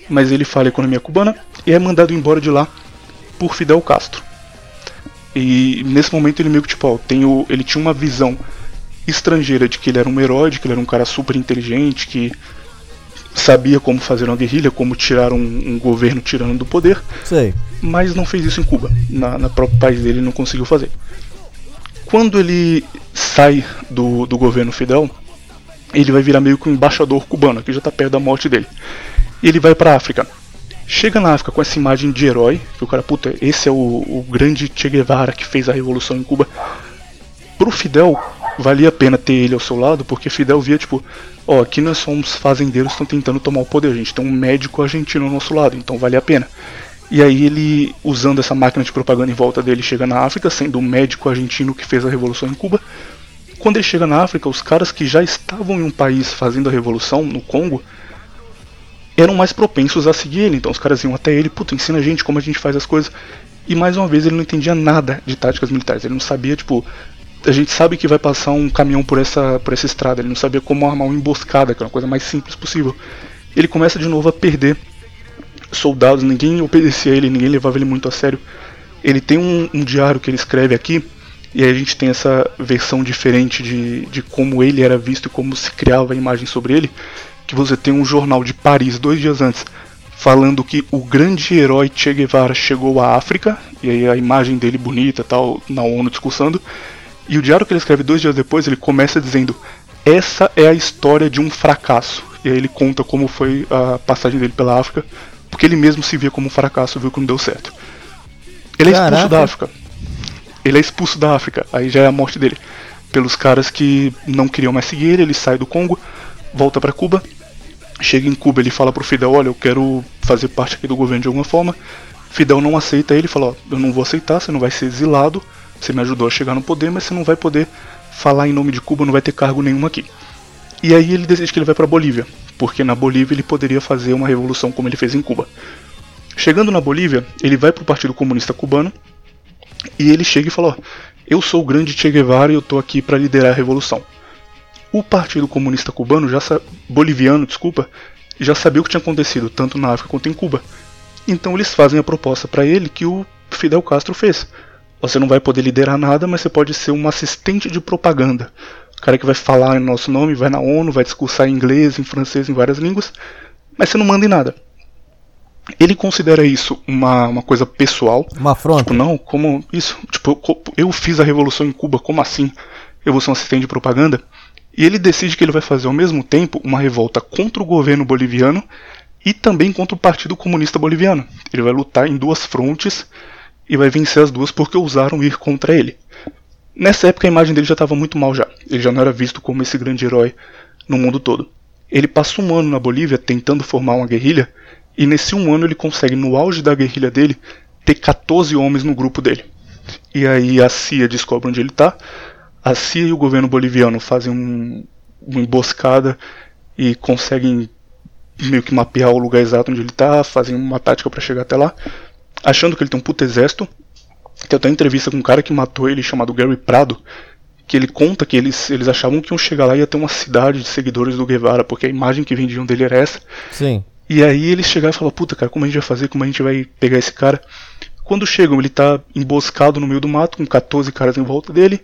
mas ele falha a economia cubana e é mandado embora de lá por Fidel Castro. E nesse momento ele meio que tipo, ó, o, ele tinha uma visão estrangeira de que ele era um herói, de que ele era um cara super inteligente, que sabia como fazer uma guerrilha, como tirar um, um governo tirando do poder, Sei. mas não fez isso em Cuba. Na, na próprio país dele não conseguiu fazer. quando ele sai do, do governo Fidel, ele vai virar meio que um embaixador cubano, que já está perto da morte dele. E ele vai para África. Chega na África com essa imagem de herói, que o cara, puta, esse é o, o grande Che Guevara que fez a revolução em Cuba. Pro Fidel, valia a pena ter ele ao seu lado, porque Fidel via, tipo, ó, aqui nós somos fazendeiros estão tentando tomar o poder, a gente tem um médico argentino ao nosso lado, então vale a pena. E aí ele, usando essa máquina de propaganda em volta dele, chega na África, sendo o médico argentino que fez a revolução em Cuba. Quando ele chega na África, os caras que já estavam em um país fazendo a revolução, no Congo, eram mais propensos a seguir ele. Então os caras iam até ele, puta, ensina a gente como a gente faz as coisas. E mais uma vez ele não entendia nada de táticas militares. Ele não sabia, tipo, a gente sabe que vai passar um caminhão por essa, por essa estrada. Ele não sabia como armar uma emboscada, que é uma coisa mais simples possível. Ele começa de novo a perder soldados, ninguém obedecia a ele, ninguém levava ele muito a sério. Ele tem um, um diário que ele escreve aqui, e aí a gente tem essa versão diferente de, de como ele era visto e como se criava a imagem sobre ele. Que você tem um jornal de Paris dois dias antes falando que o grande herói Che Guevara chegou à África, e aí a imagem dele bonita tal, na ONU discursando. E o diário que ele escreve dois dias depois, ele começa dizendo: Essa é a história de um fracasso. E aí ele conta como foi a passagem dele pela África, porque ele mesmo se via como um fracasso, viu que não deu certo. Ele é Caraca. expulso da África. Ele é expulso da África, aí já é a morte dele. Pelos caras que não queriam mais seguir ele, ele sai do Congo, volta para Cuba. Chega em Cuba, ele fala pro Fidel: Olha, eu quero fazer parte aqui do governo de alguma forma. Fidel não aceita ele, fala: Ó, eu não vou aceitar, você não vai ser exilado você me ajudou a chegar no poder, mas você não vai poder falar em nome de Cuba, não vai ter cargo nenhum aqui. E aí ele decide que ele vai para Bolívia, porque na Bolívia ele poderia fazer uma revolução como ele fez em Cuba. Chegando na Bolívia, ele vai para o Partido Comunista Cubano e ele chega e fala: ó, eu sou o grande Che Guevara e eu estou aqui para liderar a revolução. O Partido Comunista Cubano já boliviano, desculpa, já sabia o que tinha acontecido tanto na África quanto em Cuba. Então eles fazem a proposta para ele que o Fidel Castro fez. Você não vai poder liderar nada, mas você pode ser um assistente de propaganda. O cara que vai falar em nosso nome, vai na ONU, vai discursar em inglês, em francês, em várias línguas, mas você não manda em nada. Ele considera isso uma, uma coisa pessoal. Uma afronta? Tipo, não, como isso? Tipo, eu fiz a revolução em Cuba, como assim? Eu vou ser um assistente de propaganda? E ele decide que ele vai fazer ao mesmo tempo uma revolta contra o governo boliviano e também contra o Partido Comunista Boliviano. Ele vai lutar em duas frontes e vai vencer as duas porque ousaram ir contra ele. Nessa época a imagem dele já estava muito mal já. Ele já não era visto como esse grande herói no mundo todo. Ele passa um ano na Bolívia tentando formar uma guerrilha e nesse um ano ele consegue, no auge da guerrilha dele, ter 14 homens no grupo dele. E aí a CIA descobre onde ele está. A CIA e o governo boliviano fazem um, uma emboscada e conseguem meio que mapear o lugar exato onde ele está, fazem uma tática para chegar até lá achando que ele tem um puto exército. Tem até entrevista com um cara que matou ele chamado Gary Prado, que ele conta que eles, eles achavam que iam chegar lá e ia ter uma cidade de seguidores do Guevara, porque a imagem que vendiam dele era essa. Sim. E aí eles chegaram e falaram, puta cara, como a gente vai fazer, como a gente vai pegar esse cara? Quando chegam, ele tá emboscado no meio do mato, com 14 caras em volta dele,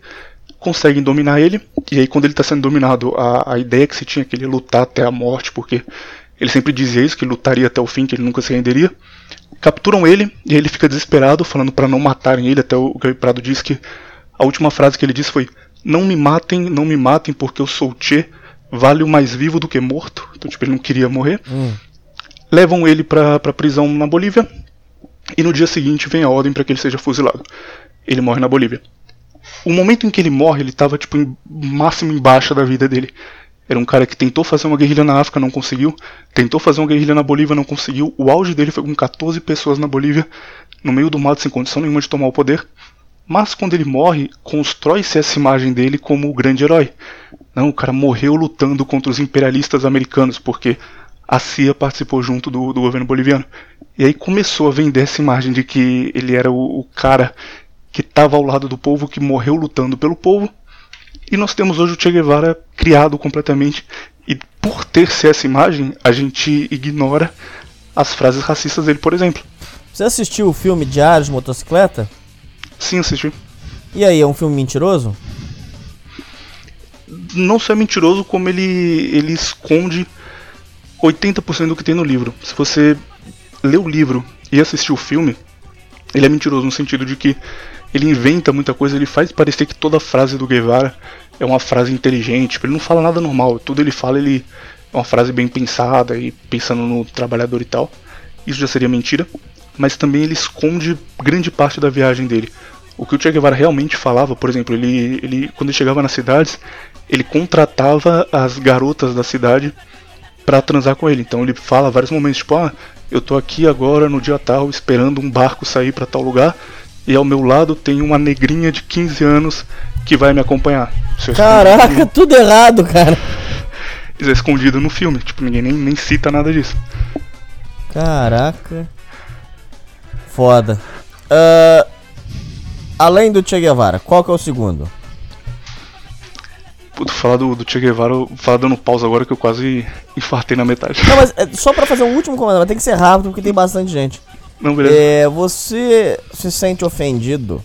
conseguem dominar ele, e aí quando ele tá sendo dominado, a, a ideia que se tinha é que ele ia lutar até a morte, porque ele sempre dizia isso, que ele lutaria até o fim, que ele nunca se renderia. Capturam ele e ele fica desesperado, falando para não matarem ele. Até o Gary Prado diz que a última frase que ele disse foi: Não me matem, não me matem, porque eu sou Che, vale o mais vivo do que morto. Então, tipo, ele não queria morrer. Hum. Levam ele pra, pra prisão na Bolívia e no dia seguinte vem a ordem para que ele seja fuzilado. Ele morre na Bolívia. O momento em que ele morre, ele estava tipo em máximo embaixo da vida dele. Era um cara que tentou fazer uma guerrilha na África, não conseguiu. Tentou fazer uma guerrilha na Bolívia, não conseguiu. O auge dele foi com 14 pessoas na Bolívia, no meio do mato, sem condição nenhuma de tomar o poder. Mas quando ele morre, constrói-se essa imagem dele como o grande herói. Não, o cara morreu lutando contra os imperialistas americanos, porque a CIA participou junto do, do governo boliviano. E aí começou a vender essa imagem de que ele era o, o cara que estava ao lado do povo, que morreu lutando pelo povo, e nós temos hoje o Che Guevara criado completamente. E por ter se essa imagem, a gente ignora as frases racistas dele, por exemplo. Você assistiu o filme Diários de Motocicleta? Sim, assisti. E aí, é um filme mentiroso? Não só é mentiroso, como ele, ele esconde 80% do que tem no livro. Se você lê o livro e assistir o filme, ele é mentiroso no sentido de que ele inventa muita coisa, ele faz parecer que toda frase do Guevara é uma frase inteligente, tipo, ele não fala nada normal, tudo ele fala ele é uma frase bem pensada e pensando no trabalhador e tal. Isso já seria mentira, mas também ele esconde grande parte da viagem dele. O que o Che Guevara realmente falava, por exemplo, ele, ele quando ele chegava nas cidades, ele contratava as garotas da cidade para transar com ele. Então ele fala vários momentos, tipo, ah, eu tô aqui agora no dia tal esperando um barco sair para tal lugar e ao meu lado tem uma negrinha de 15 anos que vai me acompanhar. Caraca, tudo errado, cara. Isso é escondido no filme, tipo, ninguém nem, nem cita nada disso. Caraca. Foda. Uh, além do Che Guevara, qual que é o segundo? Puto, falar do, do Che Guevara, falar dando pausa agora que eu quase infartei na metade. Não, mas é, só pra fazer um último comentário, vai ter que ser rápido porque tem bastante gente. Não, beleza. É, você se sente ofendido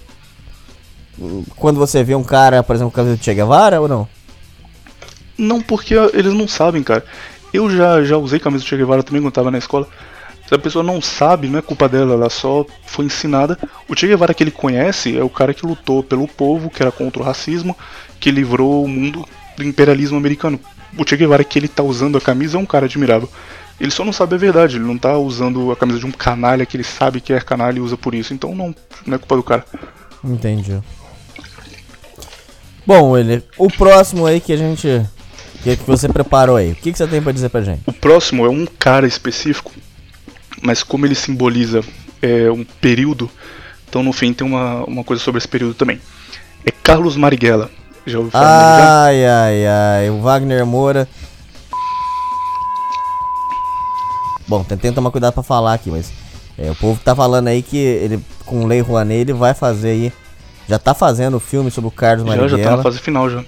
quando você vê um cara, por exemplo, camisa do Che Guevara ou não? Não, porque eles não sabem, cara. Eu já, já usei camisa do Che Guevara também quando tava na escola. Se a pessoa não sabe, não é culpa dela, ela só foi ensinada. O Che Guevara que ele conhece é o cara que lutou pelo povo, que era contra o racismo, que livrou o mundo do imperialismo americano. O Che Guevara que ele tá usando a camisa é um cara admirável. Ele só não sabe a verdade, ele não tá usando a camisa de um canalha que ele sabe que é canalha e usa por isso. Então não, não é culpa do cara. Entendi. Bom, ele, o próximo aí que a gente. Que, que você preparou aí. O que, que você tem para dizer pra gente? O próximo é um cara específico, mas como ele simboliza é, um período, então no fim tem uma, uma coisa sobre esse período também. É Carlos Marighella. Já ouviu falar Ai, ai, ai. O Wagner Moura. Bom, tentei tomar cuidado para falar aqui, mas é, o povo tá falando aí que ele com o Lei Rouanet ele vai fazer aí já tá fazendo o filme sobre o Carlos já, Marighella. Já tá na fase final já.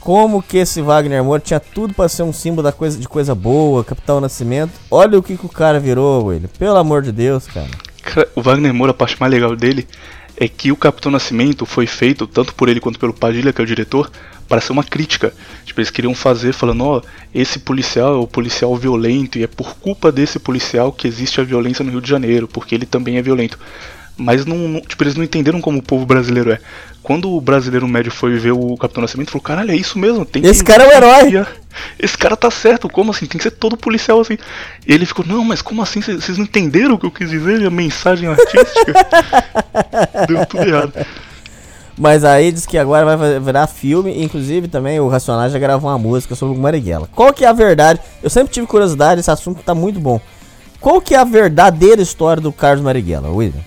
Como que esse Wagner Moura tinha tudo para ser um símbolo da coisa, de coisa boa, Capitão Nascimento. Olha o que, que o cara virou, ele. Pelo amor de Deus, cara. cara. O Wagner Moura, a parte mais legal dele é que o Capitão Nascimento foi feito, tanto por ele quanto pelo Padilha, que é o diretor, para ser uma crítica. Tipo, eles queriam fazer falando, ó, oh, esse policial é o policial violento e é por culpa desse policial que existe a violência no Rio de Janeiro, porque ele também é violento. Mas não, não, tipo, eles não entenderam como o povo brasileiro é. Quando o brasileiro médio foi ver o Capitão Nascimento, falou: caralho, é isso mesmo. Tem Esse cara é o herói. Esse cara tá certo, como assim? Tem que ser todo policial assim. E ele ficou: não, mas como assim? Vocês não entenderam o que eu quis dizer? A mensagem artística? Deu tudo errado. Mas aí diz que agora vai virar filme, inclusive também o Racionais já gravou uma música sobre o Marighella. Qual que é a verdade? Eu sempre tive curiosidade, esse assunto tá muito bom. Qual que é a verdadeira história do Carlos Marighella, William?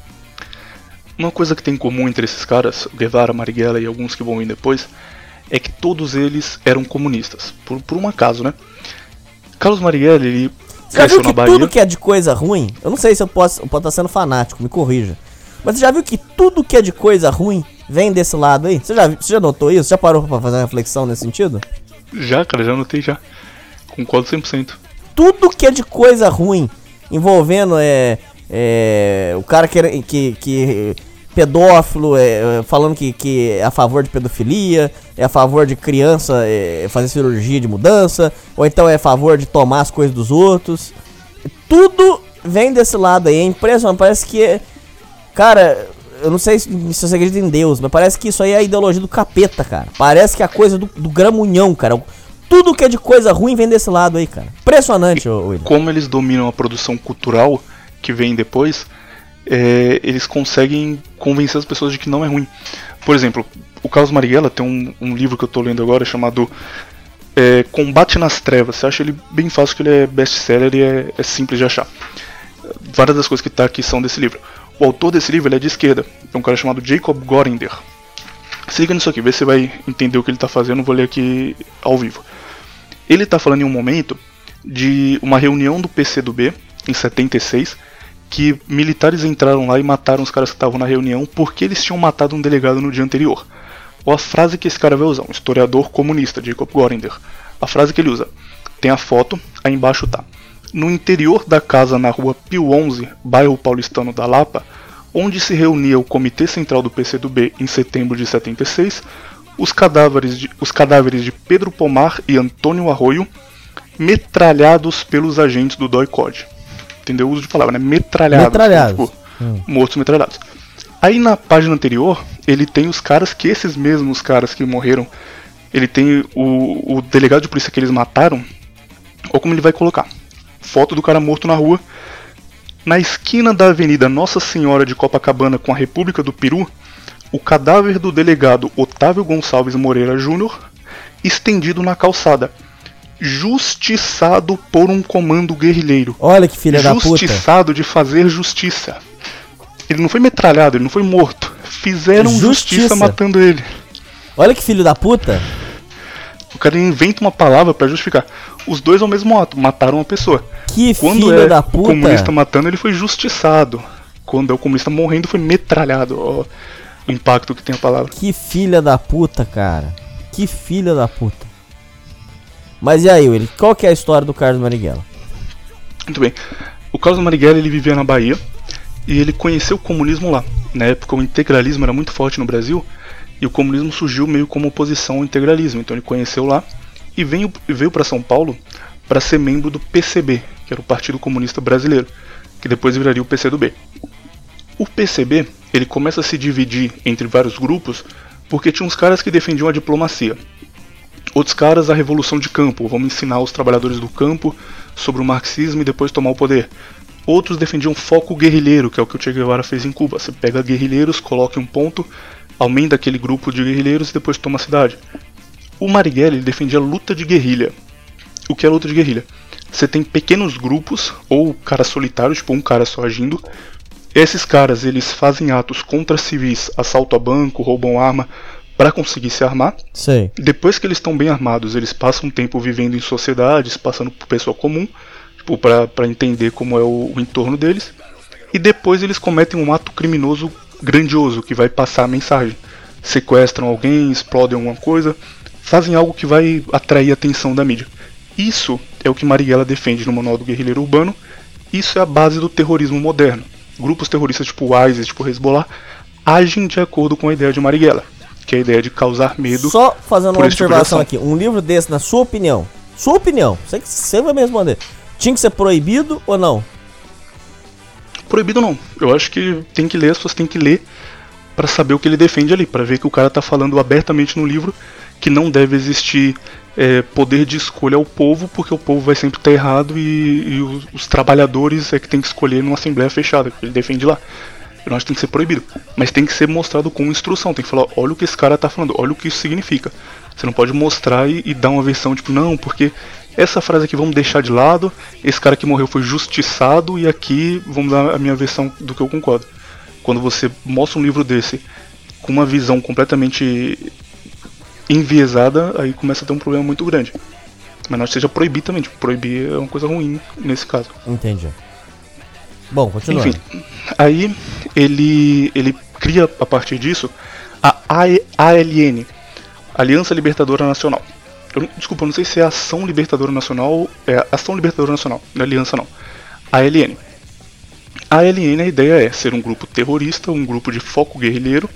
Uma coisa que tem em comum entre esses caras, Guevara, Marighella e alguns que vão vir depois, é que todos eles eram comunistas, por, por um acaso, né? Carlos Marighella, ele você já viu que tudo que é de coisa ruim, eu não sei se eu posso, eu posso estar sendo fanático, me corrija. Mas você já viu que tudo que é de coisa ruim vem desse lado aí? Você já, você já notou isso? Já parou pra fazer uma reflexão nesse sentido? Já, cara, já notei já. Concordo 100%. Tudo que é de coisa ruim, envolvendo é, é o cara que, que, que pedófilo, é, é, falando que, que é a favor de pedofilia, é a favor de criança é, fazer cirurgia de mudança, ou então é a favor de tomar as coisas dos outros. Tudo vem desse lado aí, é impressionante, parece que Cara, eu não sei se, se você acredita em Deus, mas parece que isso aí é a ideologia do capeta, cara. Parece que é a coisa do, do gramunhão, cara. Tudo que é de coisa ruim vem desse lado aí, cara. Impressionante, William. Como eles dominam a produção cultural que vem depois, é, eles conseguem convencer as pessoas de que não é ruim. Por exemplo, o Carlos Marighella tem um, um livro que eu estou lendo agora chamado é, Combate nas Trevas. Você acha ele bem fácil, que ele é best-seller e é, é, simples de achar. Várias das coisas que está aqui são desse livro. O autor desse livro é de esquerda, é um cara chamado Jacob Gorinder. Se liga nisso aqui, vê se você vai entender o que ele está fazendo, vou ler aqui ao vivo. Ele está falando em um momento de uma reunião do PCdoB, em 76, que militares entraram lá e mataram os caras que estavam na reunião porque eles tinham matado um delegado no dia anterior. Ou a frase que esse cara vai usar, um historiador comunista, Jacob Gorinder. A frase que ele usa. Tem a foto, aí embaixo tá. No interior da casa na rua Pio 11, bairro paulistano da Lapa, onde se reunia o Comitê Central do PCdoB em setembro de 76, os cadáveres de, os cadáveres de Pedro Pomar e Antônio Arroio metralhados pelos agentes do DOI-CODE entendeu o uso de palavra, né? Metralhados. Metralhados. Tipo, hum. Mortos metralhados. Aí na página anterior, ele tem os caras que esses mesmos caras que morreram, ele tem o, o delegado de polícia que eles mataram, ou como ele vai colocar. Foto do cara morto na rua. Na esquina da Avenida Nossa Senhora de Copacabana com a República do Peru, o cadáver do delegado Otávio Gonçalves Moreira Júnior estendido na calçada. Justiçado por um comando guerrilheiro. Olha que filha da puta. Justiçado de fazer justiça. Ele não foi metralhado, ele não foi morto. Fizeram justiça, justiça matando ele. Olha que filho da puta. O cara inventa uma palavra para justificar. Os dois ao mesmo ato, mataram uma pessoa. Que Quando é da puta. o comunista matando, ele foi justiçado. Quando é o comunista morrendo, foi metralhado. Ó, o impacto que tem a palavra. Que filha da puta, cara. Que filha da puta. Mas e aí, Willi, qual que é a história do Carlos Marighella? Muito bem. O Carlos Marighella ele vivia na Bahia e ele conheceu o comunismo lá. Na época o integralismo era muito forte no Brasil e o comunismo surgiu meio como oposição ao integralismo. Então ele conheceu lá e veio, veio para São Paulo para ser membro do PCB, que era o Partido Comunista Brasileiro, que depois viraria o PCdoB. O PCB ele começa a se dividir entre vários grupos porque tinha uns caras que defendiam a diplomacia. Outros caras a revolução de campo, vamos ensinar os trabalhadores do campo sobre o marxismo e depois tomar o poder. Outros defendiam foco guerrilheiro, que é o que o Che Guevara fez em Cuba. Você pega guerrilheiros, coloca um ponto, aumenta aquele grupo de guerrilheiros e depois toma a cidade. O Marighella ele defendia luta de guerrilha. O que é luta de guerrilha? Você tem pequenos grupos, ou caras solitários, tipo um cara só agindo, esses caras, eles fazem atos contra civis, assalto a banco, roubam arma para conseguir se armar. Sim. Depois que eles estão bem armados, eles passam um tempo vivendo em sociedades, passando por pessoa comum, tipo, para entender como é o, o entorno deles. E depois eles cometem um ato criminoso grandioso que vai passar a mensagem. Sequestram alguém, explodem alguma coisa, fazem algo que vai atrair a atenção da mídia. Isso é o que Marighella defende no Manual do Guerrilheiro Urbano. Isso é a base do terrorismo moderno grupos terroristas tipo ISIS, tipo o Hezbollah, agem de acordo com a ideia de Marighella, que é a ideia de causar medo. Só fazendo uma observação aqui, um livro desse, na sua opinião, sua opinião, você que você vai me responder, tinha que ser proibido ou não? Proibido não. Eu acho que tem que ler, as pessoas têm que ler para saber o que ele defende ali, para ver que o cara tá falando abertamente no livro que não deve existir é, poder de escolha ao povo, porque o povo vai sempre estar errado e, e os, os, trabalhadores é que tem que escolher numa assembleia fechada, que ele defende lá. Eu acho que tem que ser proibido. Mas tem que ser mostrado com instrução. Tem que falar, olha o que esse cara está falando, olha o que isso significa. Você não pode mostrar e, e dar uma versão tipo, não, porque essa frase aqui vamos deixar de lado, esse cara que morreu foi justiçado e aqui vamos dar a minha versão do que eu concordo. Quando você mostra um livro desse com uma visão completamente enviesada, aí começa a ter um problema muito grande. Mas não seja proibir também, tipo, proibir é uma coisa ruim nesse caso. Entendi. Bom, continua. Enfim, aí ele, ele cria a partir disso a ALN, Aliança Libertadora Nacional. Eu, desculpa, eu não sei se é Ação Libertadora Nacional, é Ação Libertadora Nacional, não é aliança não. ALN. A ALN, a ideia é ser um grupo terrorista, um grupo de foco guerrilheiro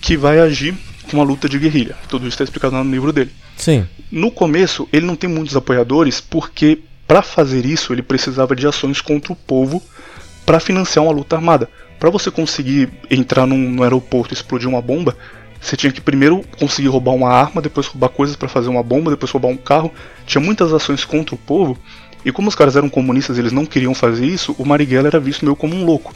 que vai agir uma luta de guerrilha. Tudo isso está explicado no livro dele. Sim. No começo, ele não tem muitos apoiadores porque para fazer isso ele precisava de ações contra o povo para financiar uma luta armada. Para você conseguir entrar num, no aeroporto e explodir uma bomba, você tinha que primeiro conseguir roubar uma arma, depois roubar coisas para fazer uma bomba, depois roubar um carro. Tinha muitas ações contra o povo. E como os caras eram comunistas, eles não queriam fazer isso, o Marighella era visto meio como um louco.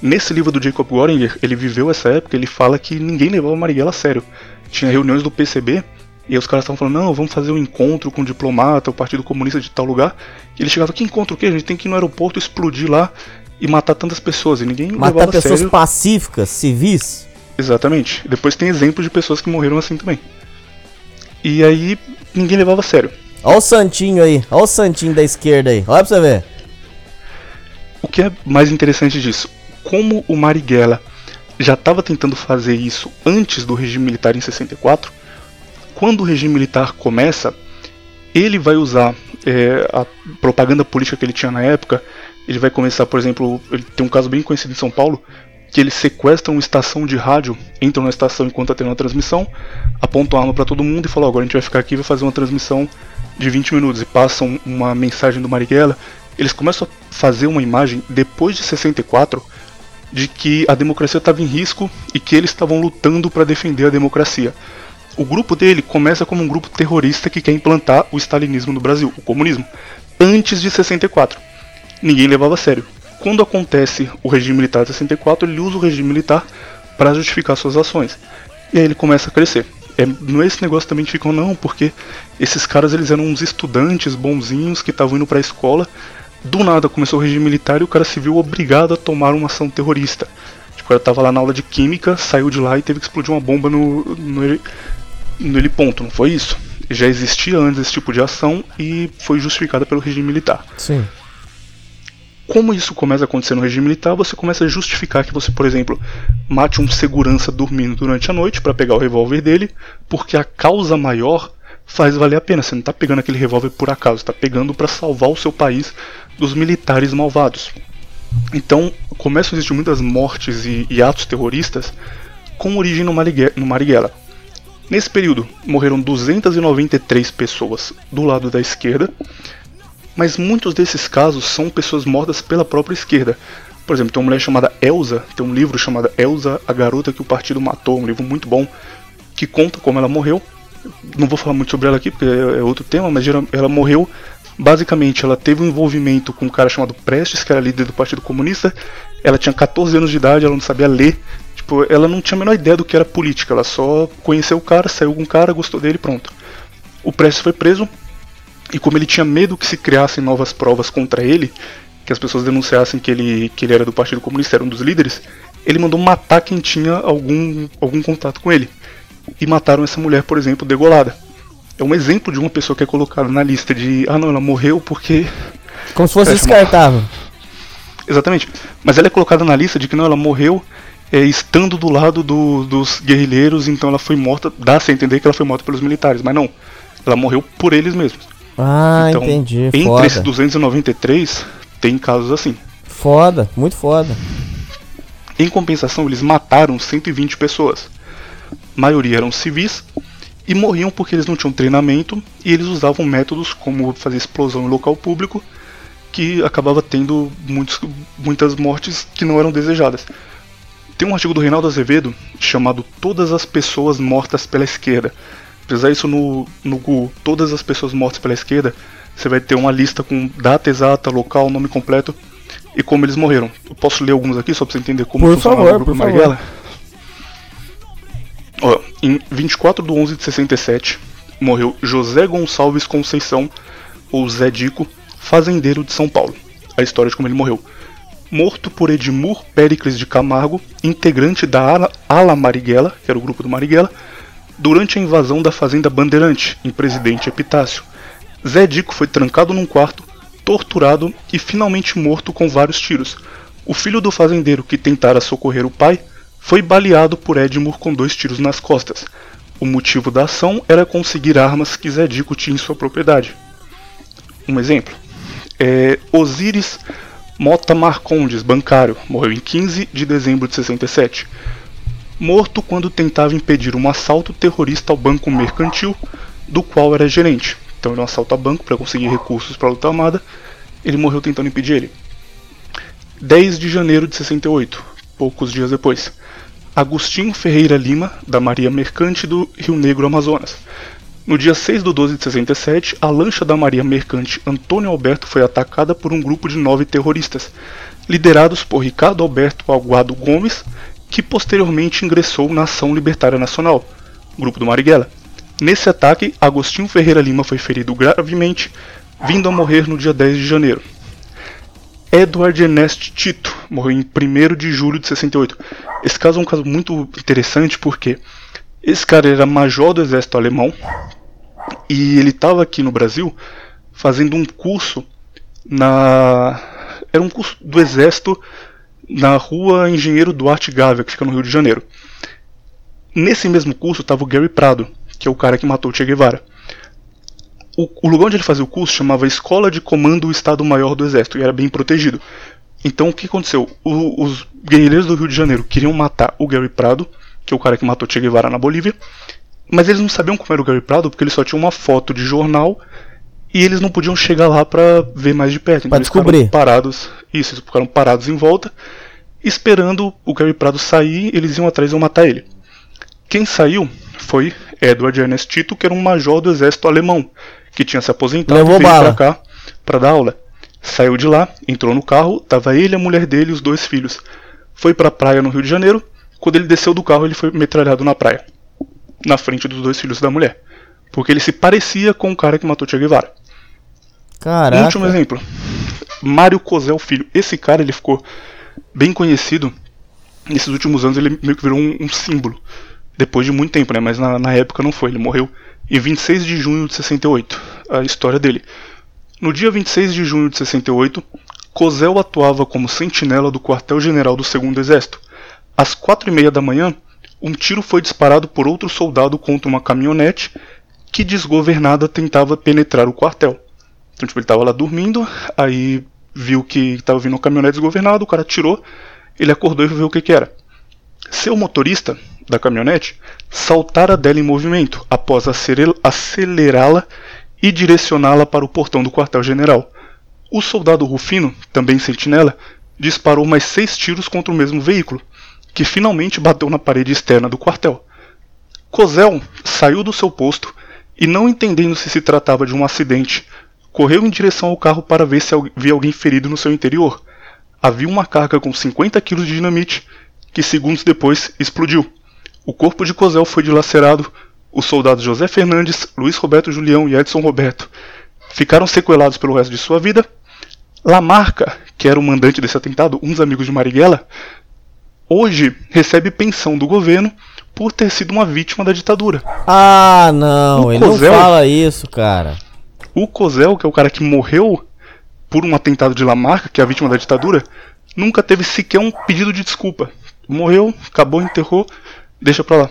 Nesse livro do Jacob Goringer, ele viveu essa época, ele fala que ninguém levava Marighella a sério. Tinha reuniões do PCB e os caras estavam falando, não, vamos fazer um encontro com o um diplomata, o Partido Comunista de tal lugar. E ele chegava, que encontro o quê? A gente tem que ir no aeroporto explodir lá e matar tantas pessoas. E ninguém matar levava pessoas sério. pacíficas, civis. Exatamente. Depois tem exemplos de pessoas que morreram assim também. E aí ninguém levava a sério. Olha o santinho aí, olha o santinho da esquerda aí, olha pra você ver. O que é mais interessante disso? Como o Marighella já estava tentando fazer isso antes do regime militar em 64, quando o regime militar começa, ele vai usar é, a propaganda política que ele tinha na época. Ele vai começar, por exemplo, ele tem um caso bem conhecido em São Paulo, que eles sequestram uma estação de rádio, entram na estação enquanto está tendo uma transmissão, apontam a arma para todo mundo e falam: agora a gente vai ficar aqui e vai fazer uma transmissão de 20 minutos e passam uma mensagem do Marighella. Eles começam a fazer uma imagem depois de 64 de que a democracia estava em risco e que eles estavam lutando para defender a democracia. O grupo dele começa como um grupo terrorista que quer implantar o stalinismo no Brasil, o comunismo, antes de 64. Ninguém levava a sério. Quando acontece o regime militar de 64, ele usa o regime militar para justificar suas ações. E aí ele começa a crescer. É, não é esse negócio também que ficam, não, porque esses caras eles eram uns estudantes bonzinhos que estavam indo para a escola. Do nada começou o regime militar e o cara se viu obrigado a tomar uma ação terrorista. Tipo, o cara tava lá na aula de química, saiu de lá e teve que explodir uma bomba no, no, no heliponto, não foi isso? Já existia antes esse tipo de ação e foi justificada pelo regime militar. Sim como isso começa a acontecer no regime militar, você começa a justificar que você, por exemplo, mate um segurança dormindo durante a noite para pegar o revólver dele, porque a causa maior faz valer a pena. Você não está pegando aquele revólver por acaso, está pegando para salvar o seu país dos militares malvados. Então, começam a existir muitas mortes e, e atos terroristas com origem no, no Marighella. Nesse período, morreram 293 pessoas do lado da esquerda mas muitos desses casos são pessoas mortas pela própria esquerda. Por exemplo, tem uma mulher chamada Elsa, tem um livro chamado Elsa, a garota que o partido matou, um livro muito bom, que conta como ela morreu. Não vou falar muito sobre ela aqui porque é outro tema, mas ela morreu basicamente ela teve um envolvimento com um cara chamado Prestes, que era líder do Partido Comunista. Ela tinha 14 anos de idade, ela não sabia ler. Tipo, ela não tinha a menor ideia do que era política, ela só conheceu o cara, saiu com o cara, gostou dele, pronto. O Prestes foi preso, e como ele tinha medo que se criassem novas provas contra ele, que as pessoas denunciassem que ele, que ele era do Partido Comunista, era um dos líderes, ele mandou matar quem tinha algum, algum contato com ele. E mataram essa mulher, por exemplo, degolada. É um exemplo de uma pessoa que é colocada na lista de. Ah, não, ela morreu porque. Como se fosse descartável. Exatamente. Mas ela é colocada na lista de que não, ela morreu é, estando do lado do, dos guerrilheiros, então ela foi morta. Dá-se a entender que ela foi morta pelos militares, mas não. Ela morreu por eles mesmos. Ah, então, entendi. Entre foda. esses 293, tem casos assim. Foda, muito foda. Em compensação, eles mataram 120 pessoas. A maioria eram civis e morriam porque eles não tinham treinamento e eles usavam métodos como fazer explosão em local público que acabava tendo muitos, muitas mortes que não eram desejadas. Tem um artigo do Reinaldo Azevedo chamado Todas as Pessoas Mortas pela Esquerda, pesquisar isso no, no Google, todas as pessoas mortas pela esquerda, você vai ter uma lista com data exata, local, nome completo e como eles morreram. Eu posso ler alguns aqui só pra você entender como por funciona favor, o grupo Marighella? Ó, em 24 de 11 de 67, morreu José Gonçalves Conceição, ou Zé Dico, fazendeiro de São Paulo. A história de como ele morreu. Morto por Edmur Péricles de Camargo, integrante da Ala, Ala Marighella, que era o grupo do Marighella, durante a invasão da Fazenda Bandeirante, em Presidente Epitácio. Zé Dico foi trancado num quarto, torturado e finalmente morto com vários tiros. O filho do fazendeiro que tentara socorrer o pai foi baleado por Edmur com dois tiros nas costas. O motivo da ação era conseguir armas que Zé Dico tinha em sua propriedade. Um exemplo é Osíris Mota Marcondes, bancário, morreu em 15 de dezembro de 67 morto quando tentava impedir um assalto terrorista ao banco mercantil, do qual era gerente. Então ele um assalto a banco para conseguir recursos para a luta armada, ele morreu tentando impedir ele. 10 de janeiro de 68, poucos dias depois. Agostinho Ferreira Lima, da Maria Mercante do Rio Negro, Amazonas. No dia 6 de 12 de 67, a lancha da Maria Mercante Antônio Alberto foi atacada por um grupo de nove terroristas, liderados por Ricardo Alberto Aguado Gomes, que posteriormente ingressou na Ação Libertária Nacional, grupo do Marighella. Nesse ataque, Agostinho Ferreira Lima foi ferido gravemente, vindo a morrer no dia 10 de janeiro. Edward Ernest Tito morreu em 1 de julho de 68. Esse caso é um caso muito interessante porque esse cara era major do exército alemão e ele estava aqui no Brasil fazendo um curso na era um curso do exército na rua Engenheiro Duarte Gávea, que fica no Rio de Janeiro. Nesse mesmo curso estava o Gary Prado, que é o cara que matou o Che Guevara. O, lugar onde ele fazia o curso chamava Escola de Comando do Estado-Maior do Exército e era bem protegido. Então o que aconteceu? O, os guerrilheiros do Rio de Janeiro queriam matar o Gary Prado, que é o cara que matou Che Guevara na Bolívia, mas eles não sabiam como era o Gary Prado porque ele só tinha uma foto de jornal e eles não podiam chegar lá para ver mais de perto. Então eles descobrir. ficaram parados. Isso, eles ficaram parados em volta. esperando o Gary Prado sair, eles iam atrás e iam matar ele. Quem saiu foi Edward Ernest Tito, que era um major do exército alemão, que tinha se aposentado Levou e veio bala. pra cá para dar aula. Saiu de lá, entrou no carro, tava ele, a mulher dele e os dois filhos. Foi pra praia no Rio de Janeiro. Quando ele desceu do carro, ele foi metralhado na praia, na frente dos dois filhos da mulher, porque ele se parecia com o cara que matou Che Guevara. Caraca. último exemplo. Mário Cosel Filho. Esse cara ele ficou bem conhecido. Nesses últimos anos ele meio que virou um, um símbolo. Depois de muito tempo, né? Mas na, na época não foi. Ele morreu em 26 de junho de 68. A história dele. No dia 26 de junho de 68, Cosel atuava como sentinela do quartel-general do 2 Exército. Às quatro e meia da manhã, um tiro foi disparado por outro soldado contra uma caminhonete que, desgovernada, tentava penetrar o quartel. Então, tipo, ele tava lá dormindo, aí viu que tava vindo uma caminhonete desgovernada, o cara tirou, ele acordou e viu o que que era. Seu motorista da caminhonete saltara dela em movimento após acele- acelerá-la e direcioná-la para o portão do quartel-general. O soldado Rufino, também sentinela, disparou mais seis tiros contra o mesmo veículo, que finalmente bateu na parede externa do quartel. Cosel saiu do seu posto e, não entendendo se se tratava de um acidente, correu em direção ao carro para ver se al- via alguém ferido no seu interior. Havia uma carga com 50 kg de dinamite que segundos depois explodiu. O corpo de Cosel foi dilacerado. Os soldados José Fernandes, Luiz Roberto Julião e Edson Roberto ficaram sequelados pelo resto de sua vida. Lamarca, que era o mandante desse atentado, um dos amigos de Marighella, hoje recebe pensão do governo por ter sido uma vítima da ditadura. Ah, não, O ele Cosel- não fala isso, cara. O Cosel, que é o cara que morreu por um atentado de Lamarca, que é a vítima da ditadura, nunca teve sequer um pedido de desculpa. Morreu, acabou, enterrou, deixa pra lá.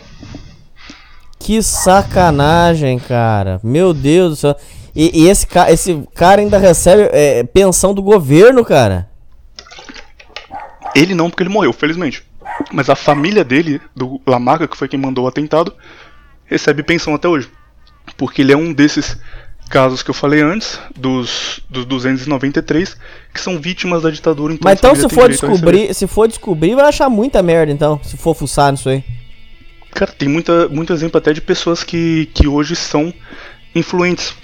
Que sacanagem, cara. Meu Deus do céu. E, e esse, ca esse cara ainda recebe é, pensão do governo, cara. Ele não, porque ele morreu, felizmente. Mas a família dele, do Lamarca, que foi quem mandou o atentado, recebe pensão até hoje. Porque ele é um desses casos que eu falei antes, dos, dos 293, que são vítimas da ditadura. Então Mas então se for descobrir, se for descobrir, vai achar muita merda então, se for fuçar nisso aí. Cara, tem muita, muito exemplo até de pessoas que, que hoje são influentes.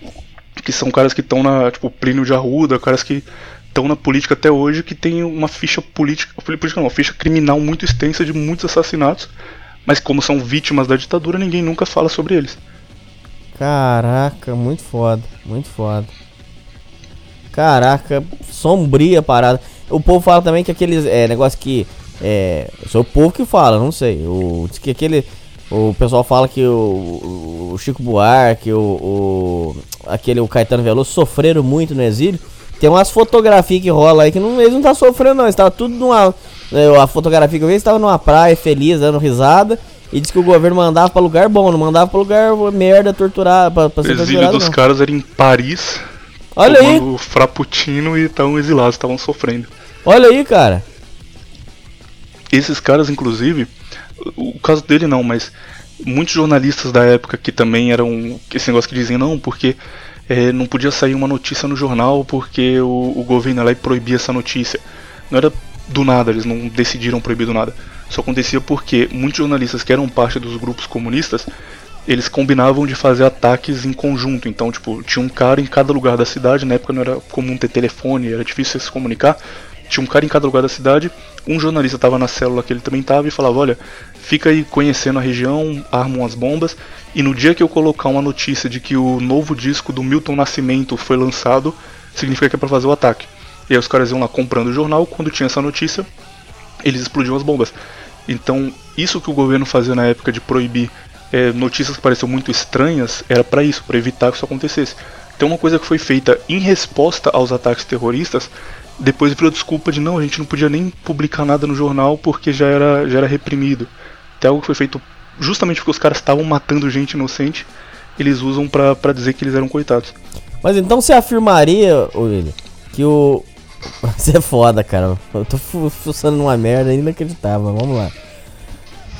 Que são caras que estão na, tipo, Plínio de Arruda, caras que estão na política até hoje, que tem uma ficha política, política não, uma ficha criminal muito extensa de muitos assassinatos, mas como são vítimas da ditadura, ninguém nunca fala sobre eles. Caraca, muito foda, muito foda. Caraca, sombria parada. O povo fala também que aqueles é, negócio que. É. Sou o povo que fala, não sei. O, diz que aquele. O pessoal fala que o, o Chico Buarque, o, o. Aquele o Caetano Veloso sofreram muito no exílio. Tem umas fotografias que rola aí que não, eles não tá sofrendo, não. Eles estavam tudo numa. é, A fotografia que eu vi, eles estavam numa praia feliz, dando risada. E diz que o governo mandava pra lugar bom, não mandava pra lugar merda, torturar, pra, pra O ser exílio dos não. caras era em Paris, Olha aí, tomando frappuccino e estavam exilados, estavam sofrendo. olha aí, cara. Esses caras, inclusive, o caso dele não, mas muitos jornalistas da época que também eram esse negócio que dizem não, porque é, não podia sair uma notícia no jornal porque o, o governo lá proibia essa notícia. Não era do nada, eles não decidiram proibir do nada. Só acontecia porque muitos jornalistas que eram parte dos grupos comunistas, eles combinavam de fazer ataques em conjunto. Então, tipo, tinha um cara em cada lugar da cidade, na época não era comum ter telefone, era difícil se comunicar. Tinha um cara em cada lugar da cidade, um jornalista estava na célula que ele também estava e falava: Olha, fica aí conhecendo a região, armam as bombas, e no dia que eu colocar uma notícia de que o novo disco do Milton Nascimento foi lançado, significa que é para fazer o ataque. E aí os caras iam lá comprando o jornal, quando tinha essa notícia, eles explodiam as bombas. Então, isso que o governo fazia na época de proibir é, notícias que pareciam muito estranhas, era para isso, para evitar que isso acontecesse. Então, uma coisa que foi feita em resposta aos ataques terroristas, depois virou desculpa de não, a gente não podia nem publicar nada no jornal porque já era, já era reprimido. Até algo que foi feito justamente porque os caras estavam matando gente inocente, eles usam pra dizer que eles eram coitados. Mas então você afirmaria, William, que o. Você é foda, cara. Eu tô fu- fuçando numa merda inacreditável. Vamos lá.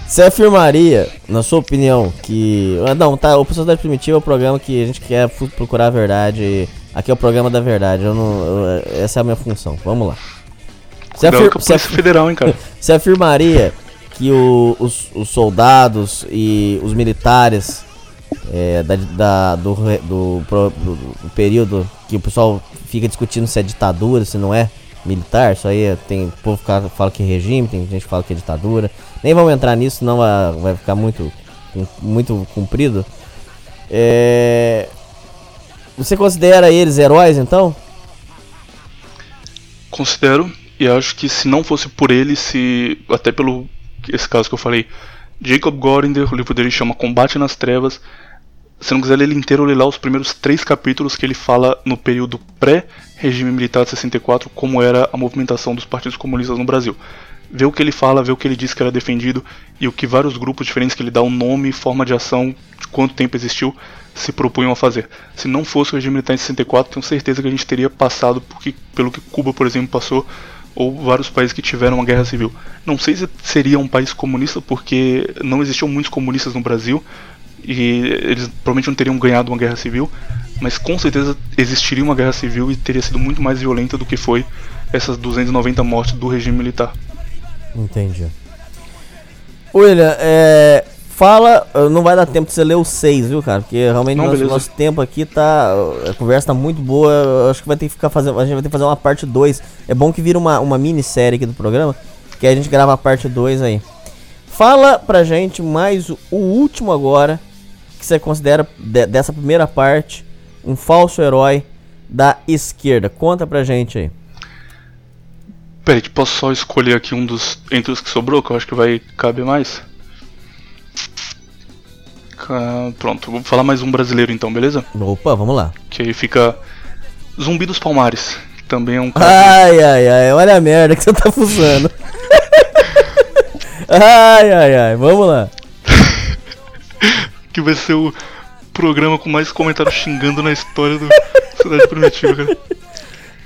Você afirmaria, na sua opinião, que. Ah, não, tá. O Sociedade Primitiva é o programa que a gente quer procurar a verdade. Aqui é o programa da verdade. Eu não, eu- essa é a minha função. Vamos lá. Você, afir com a Polícia Federal, hein, cara. você afirmaria que o- os, os soldados e os militares é, da, da- do, do, do- do período que o pessoal fica discutindo se é ditadura, se não é militar, isso aí é- tem o povo fala, fala que é regime, tem gente que fala que é ditadura. Nem vamos entrar nisso, senão vai, vai ficar muito, muito comprido. É, você considera eles heróis então? Considero, e acho que se não fosse por ele, se. Até pelo esse caso que eu falei, Jacob Gorinder, o livro dele chama Combate nas Trevas. Se não quiser ler ele inteiro, ler lá os primeiros três capítulos que ele fala no período pré-regime militar de 64, como era a movimentação dos partidos comunistas no Brasil. Vê o que ele fala, vê o que ele diz que era defendido e o que vários grupos diferentes que ele dá um nome forma de ação, de quanto tempo existiu, se propunham a fazer. Se não fosse o regime militar em 64, tenho certeza que a gente teria passado por que- pelo que Cuba, por exemplo, passou, ou vários países que tiveram uma guerra civil. Não sei se seria um país comunista, porque não existiam muitos comunistas no Brasil, e eles provavelmente não teriam ganhado uma guerra civil, mas com certeza existiria uma guerra civil e teria sido muito mais violenta do que foi essas 290 mortes do regime militar. Entendi. William, é, fala, uh, não vai dar tempo de você ler os seis, viu, cara? Porque realmente Não, nosso, nosso tempo aqui tá. A conversa tá muito boa. eu Acho que vai ter que ficar fazendo. A gente vai ter que fazer uma parte 2. É bom que vira uma, uma minissérie aqui do programa. Que a gente grava a parte 2 aí. Fala pra gente mais o, o último agora. Que você considera de- dessa primeira parte um falso herói da esquerda. Conta pra gente aí. Peraí, posso só escolher aqui um dos entre os que sobrou, que eu acho que vai caber mais? Ca- Pronto, vou falar mais um brasileiro então, beleza? Opa, vamos lá. Que aí fica Zumbi dos Palmares, que também é um cara Ai, ai, ai, olha a merda que você tá fusando. ai, ai, ai, vamos lá. que vai ser o programa com mais comentários xingando na história do Cidade Primitiva, cara.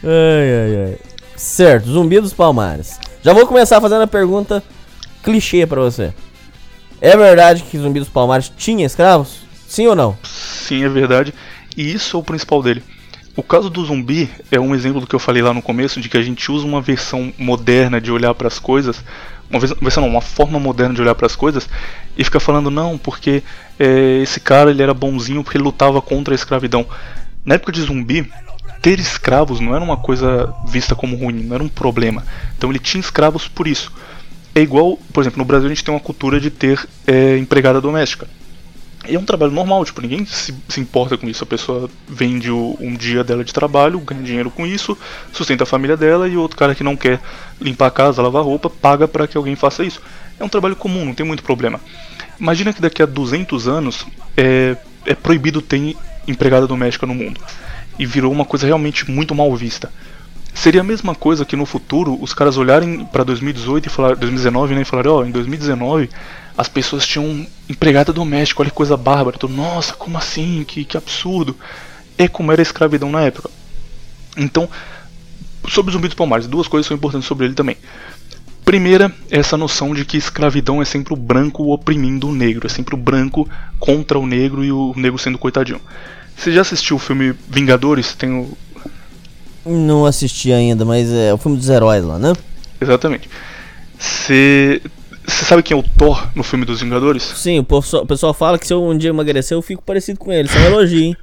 Ai, ai, ai. Certo, Zumbi dos Palmares. Já vou começar fazendo a pergunta clichê pra você. É verdade que Zumbi dos Palmares tinha escravos? Sim ou não? Sim, é verdade. E isso é o principal dele. O caso do zumbi é um exemplo do que eu falei lá no começo, de que a gente usa uma versão moderna de olhar para as coisas, uma vers- versão não, uma forma moderna de olhar para as coisas, e fica falando não, porque é, esse cara ele era bonzinho porque ele lutava contra a escravidão. Na época de zumbi, ter escravos não era uma coisa vista como ruim, não era um problema. Então ele tinha escravos por isso. É igual, por exemplo, no Brasil a gente tem uma cultura de ter é, empregada doméstica. E é um trabalho normal, tipo, ninguém se, se importa com isso. A pessoa vende o- um dia dela de trabalho, ganha dinheiro com isso, sustenta a família dela e o outro cara que não quer limpar a casa, lavar roupa, paga para que alguém faça isso. É um trabalho comum, não tem muito problema. Imagina que daqui a 200 anos é, é proibido ter empregada doméstica no mundo. E virou uma coisa realmente muito mal vista. Seria a mesma coisa que no futuro os caras olharem para 2018 e falar 2019, né, e falarem, ó, em 2019 as pessoas tinham empregada doméstica, olha que coisa bárbara. Tô, Nossa, como assim? Que, que absurdo. É como era a escravidão na época. Então, sobre o Zumbi dos Palmares, duas coisas são importantes sobre ele também. Primeira, essa noção de que escravidão é sempre o branco oprimindo o negro, é sempre o branco contra o negro e o negro sendo coitadinho. Você já assistiu o filme Vingadores? Tem o, Não assisti ainda, mas é o filme dos heróis lá, né? Exatamente. Você sabe quem é o Thor no filme dos Vingadores? Sim, o pessoal, o pessoal fala que se eu um dia emagrecer eu fico parecido com ele. Isso é um elogio, hein?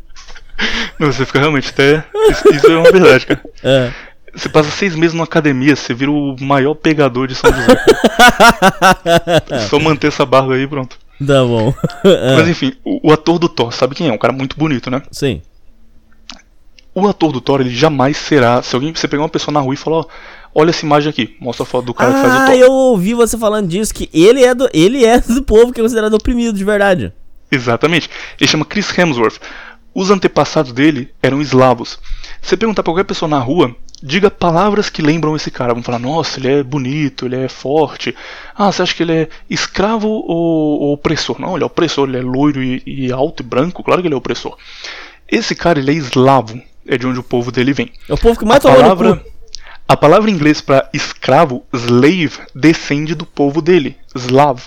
Não, você fica realmente até. Isso, é uma verdade, cara. É. Você passa seis meses numa academia, você vira o maior pegador de São José. É só manter essa barba aí, pronto. Tá bom. Mas enfim, o, o ator do Thor, sabe quem é? Um cara muito bonito, né? Sim. O ator do Thor, ele jamais será. Se alguém você pegar uma pessoa na rua e falar, ó, olha essa imagem aqui, mostra a foto do cara que faz o Ah, Thor. eu ouvi você falando disso, que ele é do, ele é do povo que é considerado oprimido de verdade. Exatamente. Ele chama Chris Hemsworth. Os antepassados dele eram eslavos. Se você perguntar pra qualquer pessoa na rua, diga palavras que lembram esse cara. Vão falar, nossa, ele é bonito, ele é forte. Ah, você acha que ele é escravo ou, ou opressor? Não, ele é opressor, ele é loiro e, e alto e branco, claro que ele é opressor. Esse cara, ele é eslavo, é de onde o povo dele vem. É o povo que A mais no palavra, a palavra em inglês para escravo, slave, descende do povo dele, slav.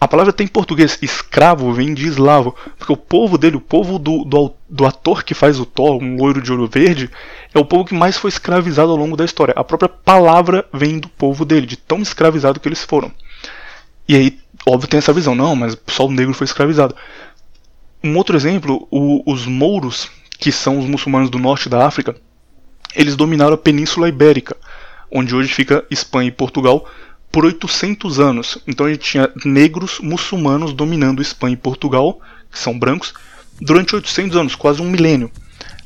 A palavra tem em português escravo vem de eslavo, porque o povo dele, o povo do, do, do, ator que faz o Thor, um loiro de olho verde, é o povo que mais foi escravizado ao longo da história. A própria palavra vem do povo dele, de tão escravizado que eles foram. E aí, óbvio, tem essa visão, não, mas só o negro foi escravizado. Um outro exemplo, o, os mouros, que são os muçulmanos do norte da África, eles dominaram a Península Ibérica, onde hoje fica Espanha e Portugal, por 800 anos. Então a gente tinha negros muçulmanos dominando Espanha e Portugal, que são brancos, durante 800 anos, quase um milênio.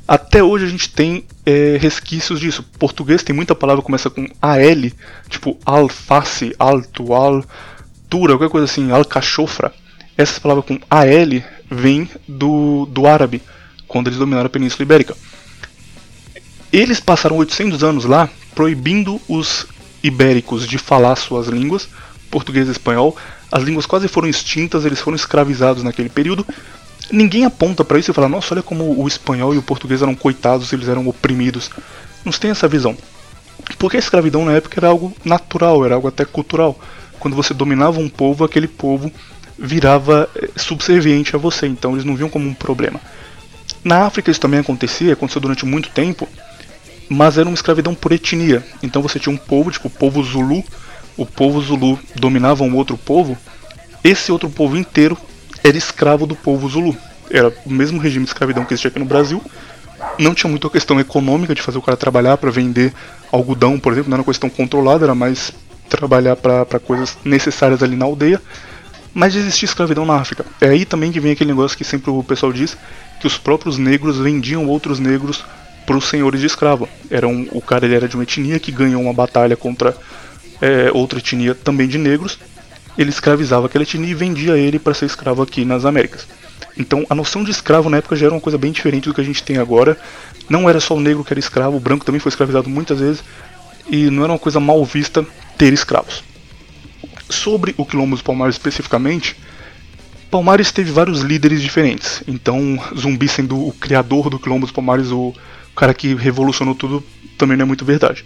Até hoje a gente tem é, resquícios disso. Português tem muita palavra que começa com AL, tipo alface, alto, altura, qualquer coisa assim, alcachofra. Essa palavra com AL vem do, do árabe, quando eles dominaram a Península Ibérica. Eles passaram 800 anos lá proibindo os ibéricos de falar suas línguas, português e espanhol. As línguas quase foram extintas, eles foram escravizados naquele período. Ninguém aponta para isso e fala: nossa, olha como o espanhol e o português eram coitados, eles eram oprimidos. Não se tem essa visão. Porque a escravidão na época era algo natural, era algo até cultural. Quando você dominava um povo, aquele povo virava eh, subserviente a você, então eles não viam como um problema. Na África isso também acontecia, aconteceu durante muito tempo, mas era uma escravidão por etnia. Então você tinha um povo, tipo o povo Zulu, o povo Zulu dominava um outro povo, esse outro povo inteiro era escravo do povo Zulu. Era o mesmo regime de escravidão que existia aqui no Brasil. Não tinha muita questão econômica de fazer o cara trabalhar para vender algodão, por exemplo, não era uma questão controlada, era mais trabalhar para coisas necessárias ali na aldeia. Mas existia escravidão na África. É aí também que vem aquele negócio que sempre o pessoal diz, que os próprios negros vendiam outros negros para os senhores de escravo. Era um, o cara ele era de uma etnia que ganhou uma batalha contra é, outra etnia também de negros. Ele escravizava aquela etnia e vendia ele para ser escravo aqui nas Américas. Então a noção de escravo na época já era uma coisa bem diferente do que a gente tem agora. Não era só o negro que era escravo, o branco também foi escravizado muitas vezes. E não era uma coisa mal vista ter escravos. Sobre o Quilombo dos Palmares especificamente, Palmares teve vários líderes diferentes. Então, Zumbi sendo o criador do Quilombo dos Palmares, o cara que revolucionou tudo também não é muito verdade.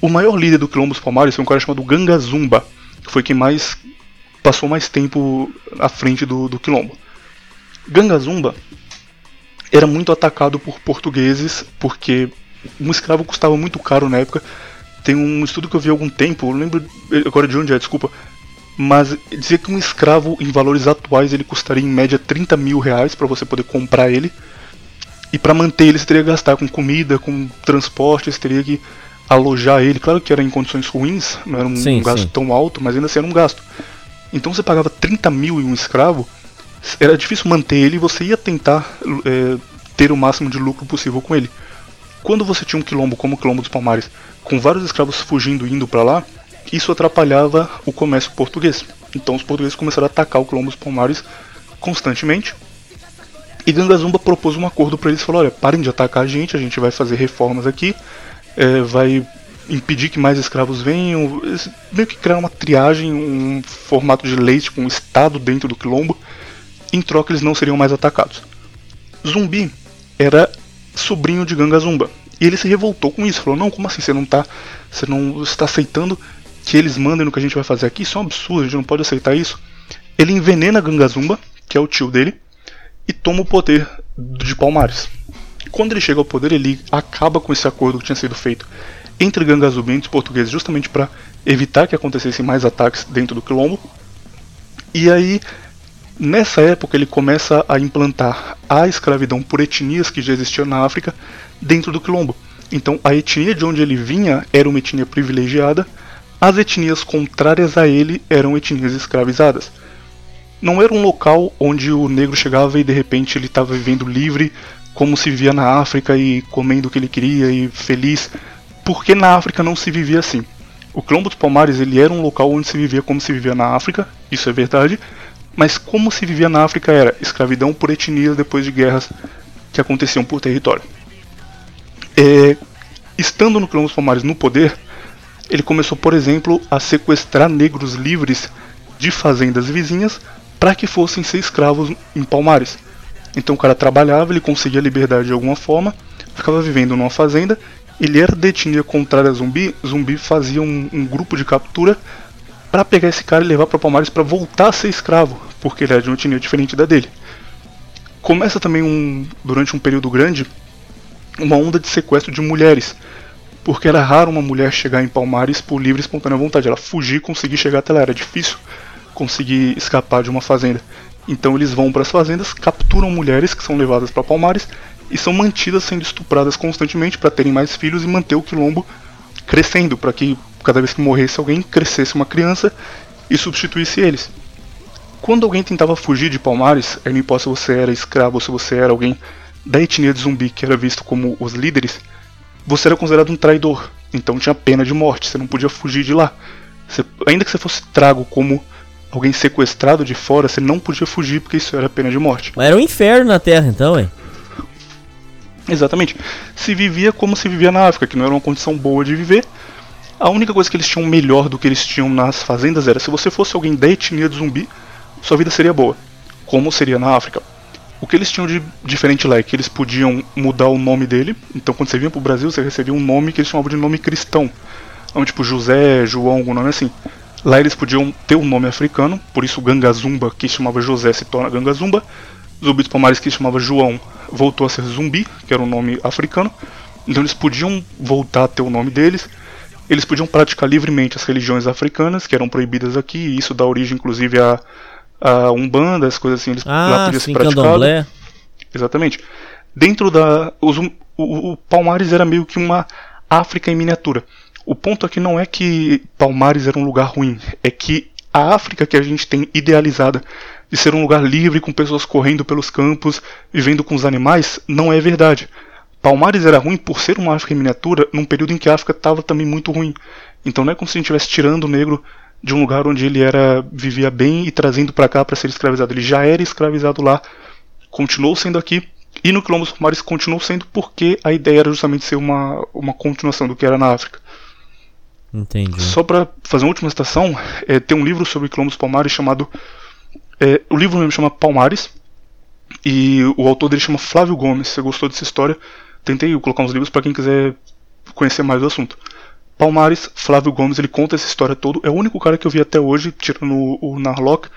O maior líder do Quilombo dos Palmares foi um cara chamado Ganga Zumba, que foi quem mais passou mais tempo à frente do, do Quilombo. Ganga Zumba era muito atacado por portugueses porque um escravo custava muito caro na época. Tem um estudo que eu vi há algum tempo, eu lembro agora de onde é, desculpa, mas dizia que um escravo em valores atuais ele custaria em média 30 mil reais para você poder comprar ele. E para manter ele, você teria que gastar com comida, com transporte, você teria que alojar ele. Claro que era em condições ruins, não era um, sim, gasto sim. tão alto, mas ainda assim era um gasto. Então você pagava 30 mil em um escravo, era difícil manter ele e você ia tentar é, ter o máximo de lucro possível com ele. Quando você tinha um quilombo como o Quilombo dos Palmares, com vários escravos fugindo e indo para lá, isso atrapalhava o comércio português. Então os portugueses começaram a atacar o Quilombo dos Palmares constantemente e Gangazumba propôs um acordo para eles, falou, olha, parem de atacar a gente, a gente vai fazer reformas aqui, é, vai impedir que mais escravos venham, meio que criar uma triagem, um formato de leite com um estado dentro do quilombo, em troca eles não seriam mais atacados. Zumbi era sobrinho de Gangazumba, e ele se revoltou com isso, falou, não, como assim, você não está você não está aceitando que eles mandem no que a gente vai fazer aqui? Isso é um absurdo, a gente não pode aceitar isso. Ele envenena Gangazumba, que é o tio dele, e toma o poder de Palmares. Quando ele chega ao poder, ele acaba com esse acordo que tinha sido feito entre gangas e os portugueses, justamente para evitar que acontecessem mais ataques dentro do quilombo. E aí, nessa época, ele começa a implantar a escravidão por etnias que já existiam na África dentro do quilombo. Então, a etnia de onde ele vinha era uma etnia privilegiada, as etnias contrárias a ele eram etnias escravizadas não era um local onde o negro chegava e de repente ele estava vivendo livre, como se vivia na África e comendo o que ele queria e feliz, porque na África não se vivia assim. O Quilombo dos Palmares ele era um local onde se vivia como se vivia na África, isso é verdade, mas como se vivia na África era escravidão por etnias depois de guerras que aconteciam por território. É, estando no Quilombo dos Palmares no poder, ele começou, por exemplo, a sequestrar negros livres de fazendas vizinhas para que fossem ser escravos em Palmares. Então o cara trabalhava, ele conseguia liberdade de alguma forma, ficava vivendo numa fazenda, ele era de etnia contrária a zumbi, zumbi fazia um, um grupo de captura para pegar esse cara e levar para Palmares para voltar a ser escravo, porque ele era de uma etnia diferente da dele. Começa também um durante um período grande uma onda de sequestro de mulheres, porque era raro uma mulher chegar em Palmares por livre e espontânea vontade, ela fugir e conseguir chegar até lá, era difícil conseguir escapar de uma fazenda. Então eles vão para as fazendas, capturam mulheres que são levadas para Palmares e são mantidas sendo estupradas constantemente para terem mais filhos e manter o quilombo crescendo, para que cada vez que morresse alguém, crescesse uma criança e substituísse eles. Quando alguém tentava fugir de Palmares, aí não importa se você era escravo ou se você era alguém da etnia de zumbi que era visto como os líderes, você era considerado um traidor, então tinha pena de morte, você não podia fugir de lá. Você, ainda que você fosse trago como alguém sequestrado de fora, você não podia fugir porque isso era pena de morte. Mas era um inferno na Terra então, hein? Exatamente. Se vivia como se vivia na África, que não era uma condição boa de viver. A única coisa que eles tinham melhor do que eles tinham nas fazendas era se você fosse alguém da etnia de zumbi, sua vida seria boa, como seria na África. O que eles tinham de diferente lá é que eles podiam mudar o nome dele. Então, quando você vinha pro Brasil, você recebia um nome que eles chamavam de nome cristão. Então, tipo José, João, algum nome assim. Lá eles podiam ter um nome africano, por isso Gangazumba, que chamava José, se torna Gangazumba. Zumbi dos Palmares, que chamava João, voltou a ser Zumbi, que era um nome africano. Então eles podiam voltar a ter o nome deles. Eles podiam praticar livremente as religiões africanas, que eram proibidas aqui, e isso dá origem inclusive a, a Umbanda, as coisas assim, eles ah, lá sim, praticado. Exatamente. Dentro da. Os, o, o Palmares era meio que uma África em miniatura. O ponto aqui não é que Palmares era um lugar ruim, é que a África que a gente tem idealizada de ser um lugar livre com pessoas correndo pelos campos, vivendo com os animais, não é verdade. Palmares era ruim por ser uma África em miniatura num período em que a África estava também muito ruim. Então não é como se a gente estivesse tirando o negro de um lugar onde ele era vivia bem e trazendo para cá para ser escravizado. Ele já era escravizado lá, continuou sendo aqui e no Quilombo dos Palmares continuou sendo porque a ideia era justamente ser uma, uma continuação do que era na África. Entendi. Só para fazer uma última citação, é, tem um livro sobre Quilombo dos Palmares chamado é, o livro mesmo chama Palmares e o autor dele chama Flávio Gomes. Se você gostou dessa história, tentei colocar uns livros para quem quiser conhecer mais do assunto. Palmares, Flávio Gomes, ele conta essa história toda. É o único cara que eu vi até hoje, tirando o, o Narlock,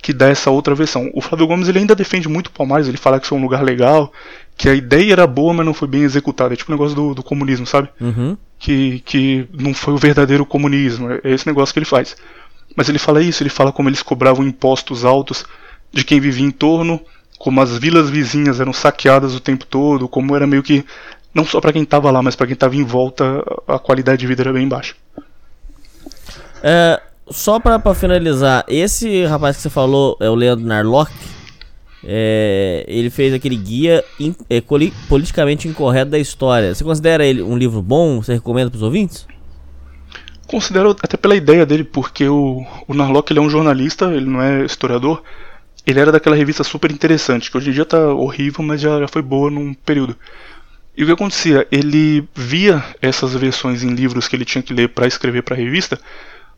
que dá essa outra versão. O Flávio Gomes ele ainda defende muito Palmares, ele fala que foi um lugar legal, que a ideia era boa, mas não foi bem executada. É tipo o um negócio do, do, comunismo, sabe? Uhum. Que, que não foi o verdadeiro comunismo. É esse negócio que ele faz. Mas ele fala isso, ele fala como eles cobravam impostos altos de quem vivia em torno, como as vilas vizinhas eram saqueadas o tempo todo, como era meio que não só para quem estava lá, mas para quem estava em volta, a qualidade de vida era bem baixa. É, só para finalizar, esse rapaz que você falou é o Leandro Narlock. É, ele fez aquele guia in, é, politicamente incorreto da história. Você considera ele um livro bom? Você recomenda para os ouvintes? Considero até pela ideia dele, porque o, o Narlock ele é um jornalista, ele não é historiador. Ele era daquela revista super interessante, que hoje em dia tá horrível, mas já, já foi boa num período. E o que acontecia? Ele via essas versões em livros que ele tinha que ler para escrever para a revista,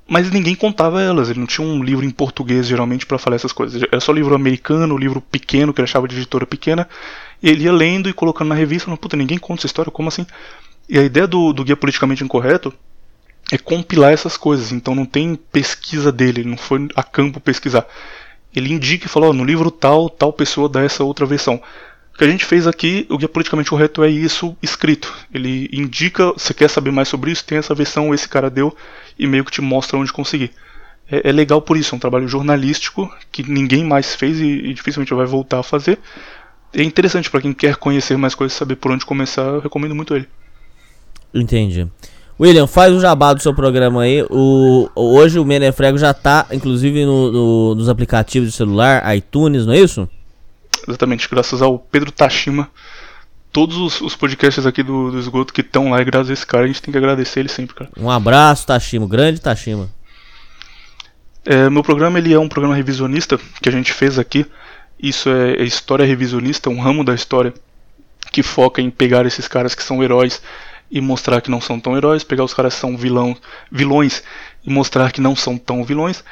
mas ninguém contava elas. Ele não tinha um livro em português geralmente para falar essas coisas. Era só livro americano, livro pequeno que ele achava de editora pequena. E ele ia lendo e colocando na revista, falando, puta, ninguém conta essa história, como assim? E a ideia do, do guia politicamente incorreto é compilar essas coisas. Então não tem pesquisa dele, ele não foi a campo pesquisar. Ele indica e fala, oh, no livro tal, tal pessoa dá essa outra versão. Que a gente fez aqui, o guia politicamente correto é isso escrito. Ele indica, você quer saber mais sobre isso, tem essa versão, esse cara deu, e meio que te mostra onde conseguir. É, é legal por isso, é um trabalho jornalístico que ninguém mais fez e, e dificilmente vai voltar a fazer. É interessante para quem quer conhecer mais coisas, saber por onde começar, eu recomendo muito ele. Entendi. William, faz o jabá do seu programa aí. O, hoje o Menefrego já tá, inclusive, no, no, nos aplicativos de celular, iTunes, não é isso? Exatamente, graças ao Pedro Tashima. Todos os, os podcasts aqui do, do esgoto que estão lá, e graças a esse cara, a gente tem que agradecer ele sempre, cara. Um abraço, Tashima, grande Tashima. É, meu programa ele é um programa revisionista que a gente fez aqui. Isso é, é história revisionista, um ramo da história que foca em pegar esses caras que são heróis e mostrar que não são tão heróis, pegar os caras que são vilão, vilões e mostrar que não são tão vilões.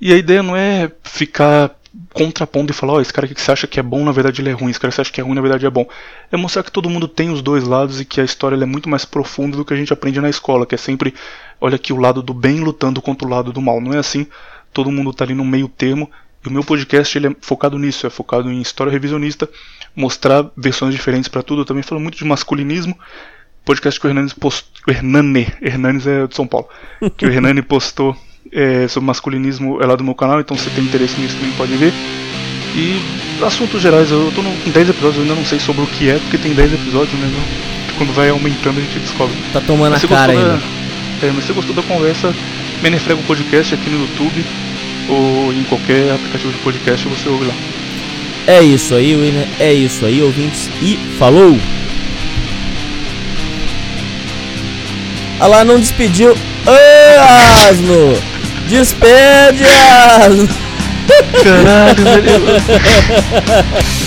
E a ideia não é ficar contrapondo e falar, ó, oh, esse cara que você acha que é bom, na verdade ele é ruim, esse cara que você acha que é ruim, na verdade é bom. É mostrar que todo mundo tem os dois lados e que a história é muito mais profunda do que a gente aprende na escola, que é sempre, olha aqui o lado do bem lutando contra o lado do mal. Não é assim, todo mundo tá ali no meio termo. E o meu podcast ele é focado nisso, é focado em história revisionista, mostrar versões diferentes para tudo. Eu também falo muito de masculinismo. Podcast que o Hernani postou. Hernani, Hernanes é de São Paulo. Que o Hernani postou é, sobre masculinismo é lá do meu canal, então se tem interesse nisso também pode ver. E assuntos gerais, eu tô com 10 episódios, eu ainda não sei sobre o que é, porque tem 10 episódios, né? Quando vai aumentando a gente descobre. Tá tomando a cara ainda. Da, é, mas se você gostou da conversa, Menefrega o podcast aqui no YouTube ou em qualquer aplicativo de podcast você ouve lá. É isso aí, Winner. É isso aí, ouvintes. E falou! Ah lá, não despediu. Ô, asno! Despede, asno! Caralho, velho.